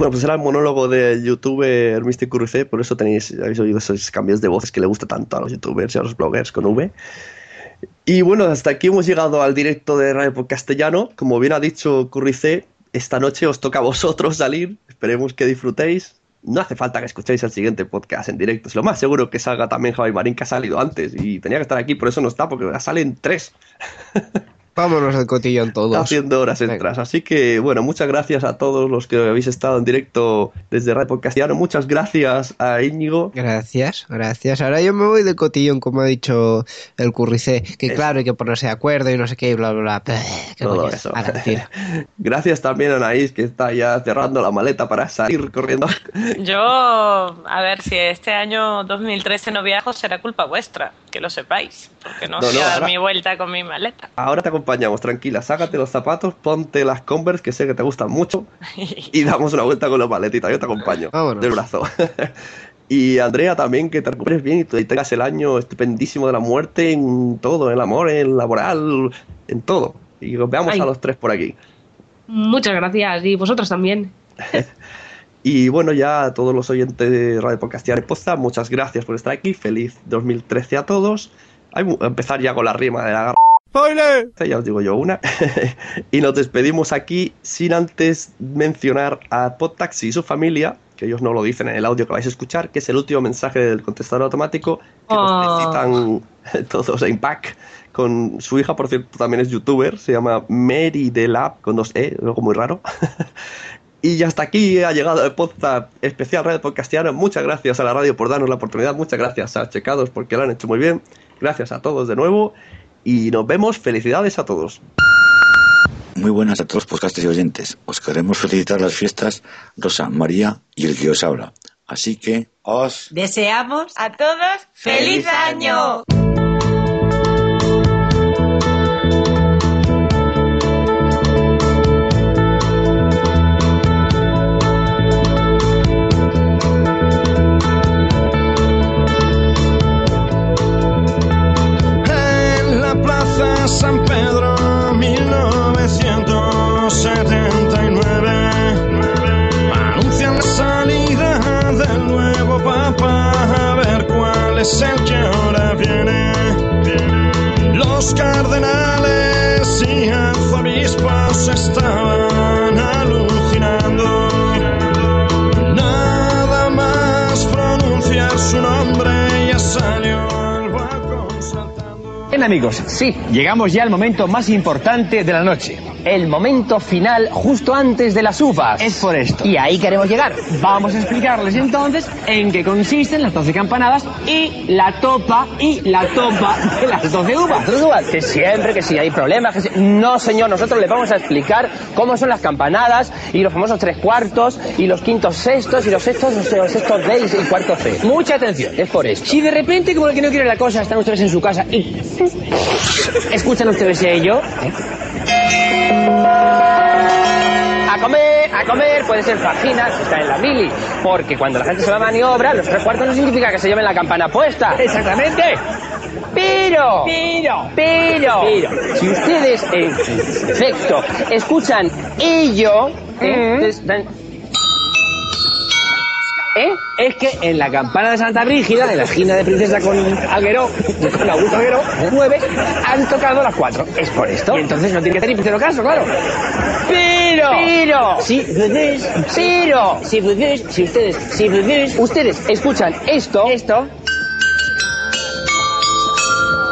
Bueno, pues era el monólogo del youtuber Mr. Cruce, por eso tenéis, habéis oído esos cambios de voces que le gusta tanto a los youtubers y a los bloggers con V. Y bueno, hasta aquí hemos llegado al directo de Radio por Castellano. Como bien ha dicho Currice, esta noche os toca a vosotros salir. Esperemos que disfrutéis. No hace falta que escuchéis el siguiente podcast en directo. Es lo más seguro que salga también Javi Marín, que ha salido antes. Y tenía que estar aquí, por eso no está, porque salen tres. Vámonos al cotillón todos. Haciendo horas extras. Así que, bueno, muchas gracias a todos los que habéis estado en directo desde Radio Podcastiano. Muchas gracias a Íñigo. Gracias, gracias. Ahora yo me voy de cotillón, como ha dicho el curricé. Que claro, hay que ponerse de acuerdo y no sé qué, bla, bla, bla. Qué Todo coño. eso. Gracias también a Anaís, que está ya cerrando la maleta para salir corriendo. Yo, a ver, si este año 2013 no viajo, será culpa vuestra, que lo sepáis, porque no, No, sé no, a dar ahora- mi vuelta con mi maleta. Ahora te acompañamos, tranquila. Sácate los zapatos, ponte las Converse, que sé que te gustan mucho, y damos una vuelta con los maletitas. Yo te acompaño del brazo. y Andrea también, que te recuperes bien y te- y tengas el año estupendísimo de la muerte en todo, en el amor, en el laboral, en todo. Y os veamos Ay. a los tres por aquí. Muchas gracias y vosotros también. Y bueno, ya a todos los oyentes de Radio Podcastiano y Poza, muchas gracias por estar aquí. Feliz 2013 a todos. Hay mu- a empezar ya con la rima de la gar- Ya os digo yo una. y nos despedimos aquí sin antes mencionar a Podtaxi y su familia, que ellos no lo dicen en el audio que vais a escuchar, que es el último mensaje del contestador automático que nos Oh. felicitan todos en pack. Con su hija, por cierto, también es youtuber, se llama Mary de Lab, con dos E, algo muy raro. Y ya hasta aquí ha llegado el podcast especial Radio Podcastiano. Muchas gracias a la radio por darnos la oportunidad. Muchas gracias a Checados porque lo han hecho muy bien. Gracias a todos de nuevo. Y nos vemos. Felicidades a todos. Muy buenas a todos los podcasters y oyentes. Os queremos felicitar las fiestas Rosa, María y el que os habla. Así que os Deseamos a todos feliz año. San Pedro, 1979, anuncian la salida del nuevo Papa. A ver cuál es el que ahora viene. Los cardenales y arzobispos estaban alucinando. Nada más pronunciar su nombre, ya salió. Bien amigos, sí, llegamos ya al momento más importante de la noche. El momento final justo antes de las uvas. Es por esto. Y ahí queremos llegar. Vamos a explicarles entonces en qué consisten las 12 campanadas y la topa y la topa de las 12 uvas. Que siempre, que si hay problemas, que si- No, señor, nosotros les vamos a explicar cómo son las campanadas y los famosos tres cuartos y los quintos sextos y los sextos, los sextos D y cuartos C. Mucha atención, es por eso. Si de repente, como el que no quiere la cosa, están ustedes en su casa y ¿Escuchan ustedes ello? A comer, a comer, puede ser fajinas, está en la mili. Porque cuando la gente se va a maniobra, los tres cuartos no significa que se lleven la campana puesta. Exactamente. Pero, pero, pero, si ustedes, en efecto, escuchan ello, ¿eh? Dan- ¿Eh? Es que en la campana de Santa Brígida, en la esquina de Princesa con Alguero, con Augusto Alguero, 9, han tocado las 4. Es por esto. Y entonces no tiene que hacer ni puñetero caso, claro. Pero, pero, si ustedes, pero, si ustedes, si ustedes, si ustedes, ustedes escuchan esto, esto,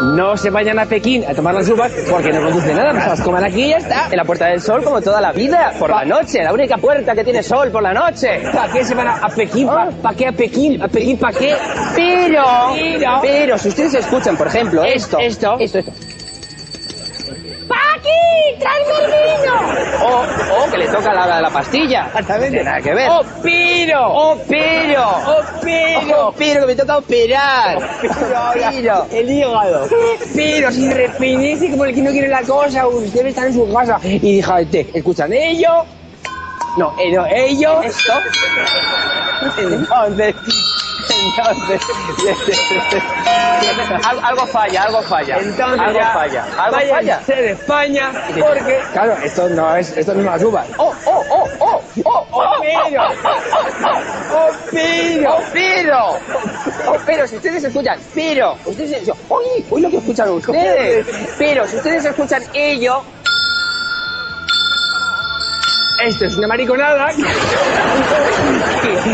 no se vayan a Pekín a tomar las uvas porque no conduce nada, pues las coman aquí y ya está. En la Puerta del Sol como toda la vida, por la noche, la única puerta que tiene sol por la noche. ¿Para qué se van a, Pekín? ¿Para qué a Pekín? ¿A Pekín para qué? Pero, pero, si ustedes escuchan, por ejemplo, esto, esto, esto, esto. ¡Paqui! ¡Tráeme el vino! O, o que le toca la hora de la pastilla. Exactamente. No tiene nada que ver. ¡Oh, pero! ¡Oh, pero! ¡Oh, pero! ¡Oh, pero! Que me toca operar. Pero. El hígado. Pero si repinece como el que no quiere la cosa, usted está en su casa. Y díjate, ¿escuchan ello? No, eh, no, ello. Esto. Entonces. Entonces. algo, algo falla, algo falla. Entonces algo ya, falla. Algo falla. de España, porque. Claro, esto no es, esto no es las uvas. ¡Oh, oh, oh, oh! ¡Oh, oh, pero! ¡Oh, pero! ¡Oh, pero! ¡Oh, pero! Si ustedes escuchan, pero, ustedes ¡uy! ¡Uy, lo que escuchan ustedes! Pero, si ustedes escuchan ello. Esto es una mariconada.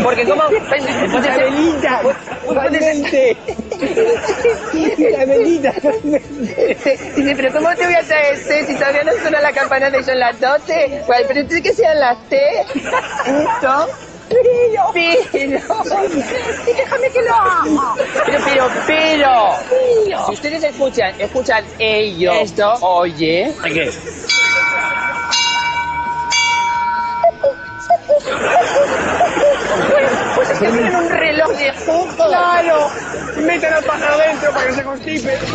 Porque como... La velita, totalmente. La velita, Dice, pero ¿cómo te voy a traer té si todavía no suena la campana de son las 12? Pues, pero que sean las té. ¿Esto? Pero, pero, déjame que lo haga. Pero, pero, pero. Si ustedes escuchan, escuchan ello. Esto. Oye. ¿Qué? Pues es que tienen un reloj de jugo. Claro, meten al pájaro adentro para que se constipe.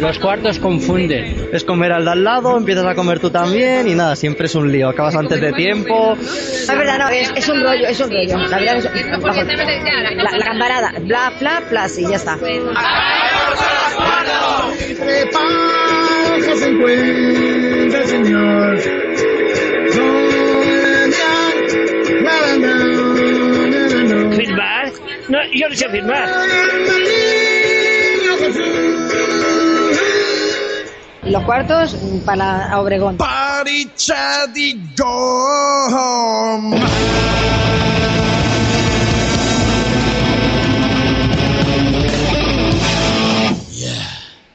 Los cuartos confunden. Es comer al de al lado, empiezas a comer tú también y nada, siempre es un lío. Acabas antes de tiempo. Es verdad, no, es, es un rollo, es un rollo. La verdad es la, la campanada, bla, bla, bla, sí, ya está. que se encuentra el Señor. ¿Firmar? No, yo no sé firmar. Los cuartos para Obregón.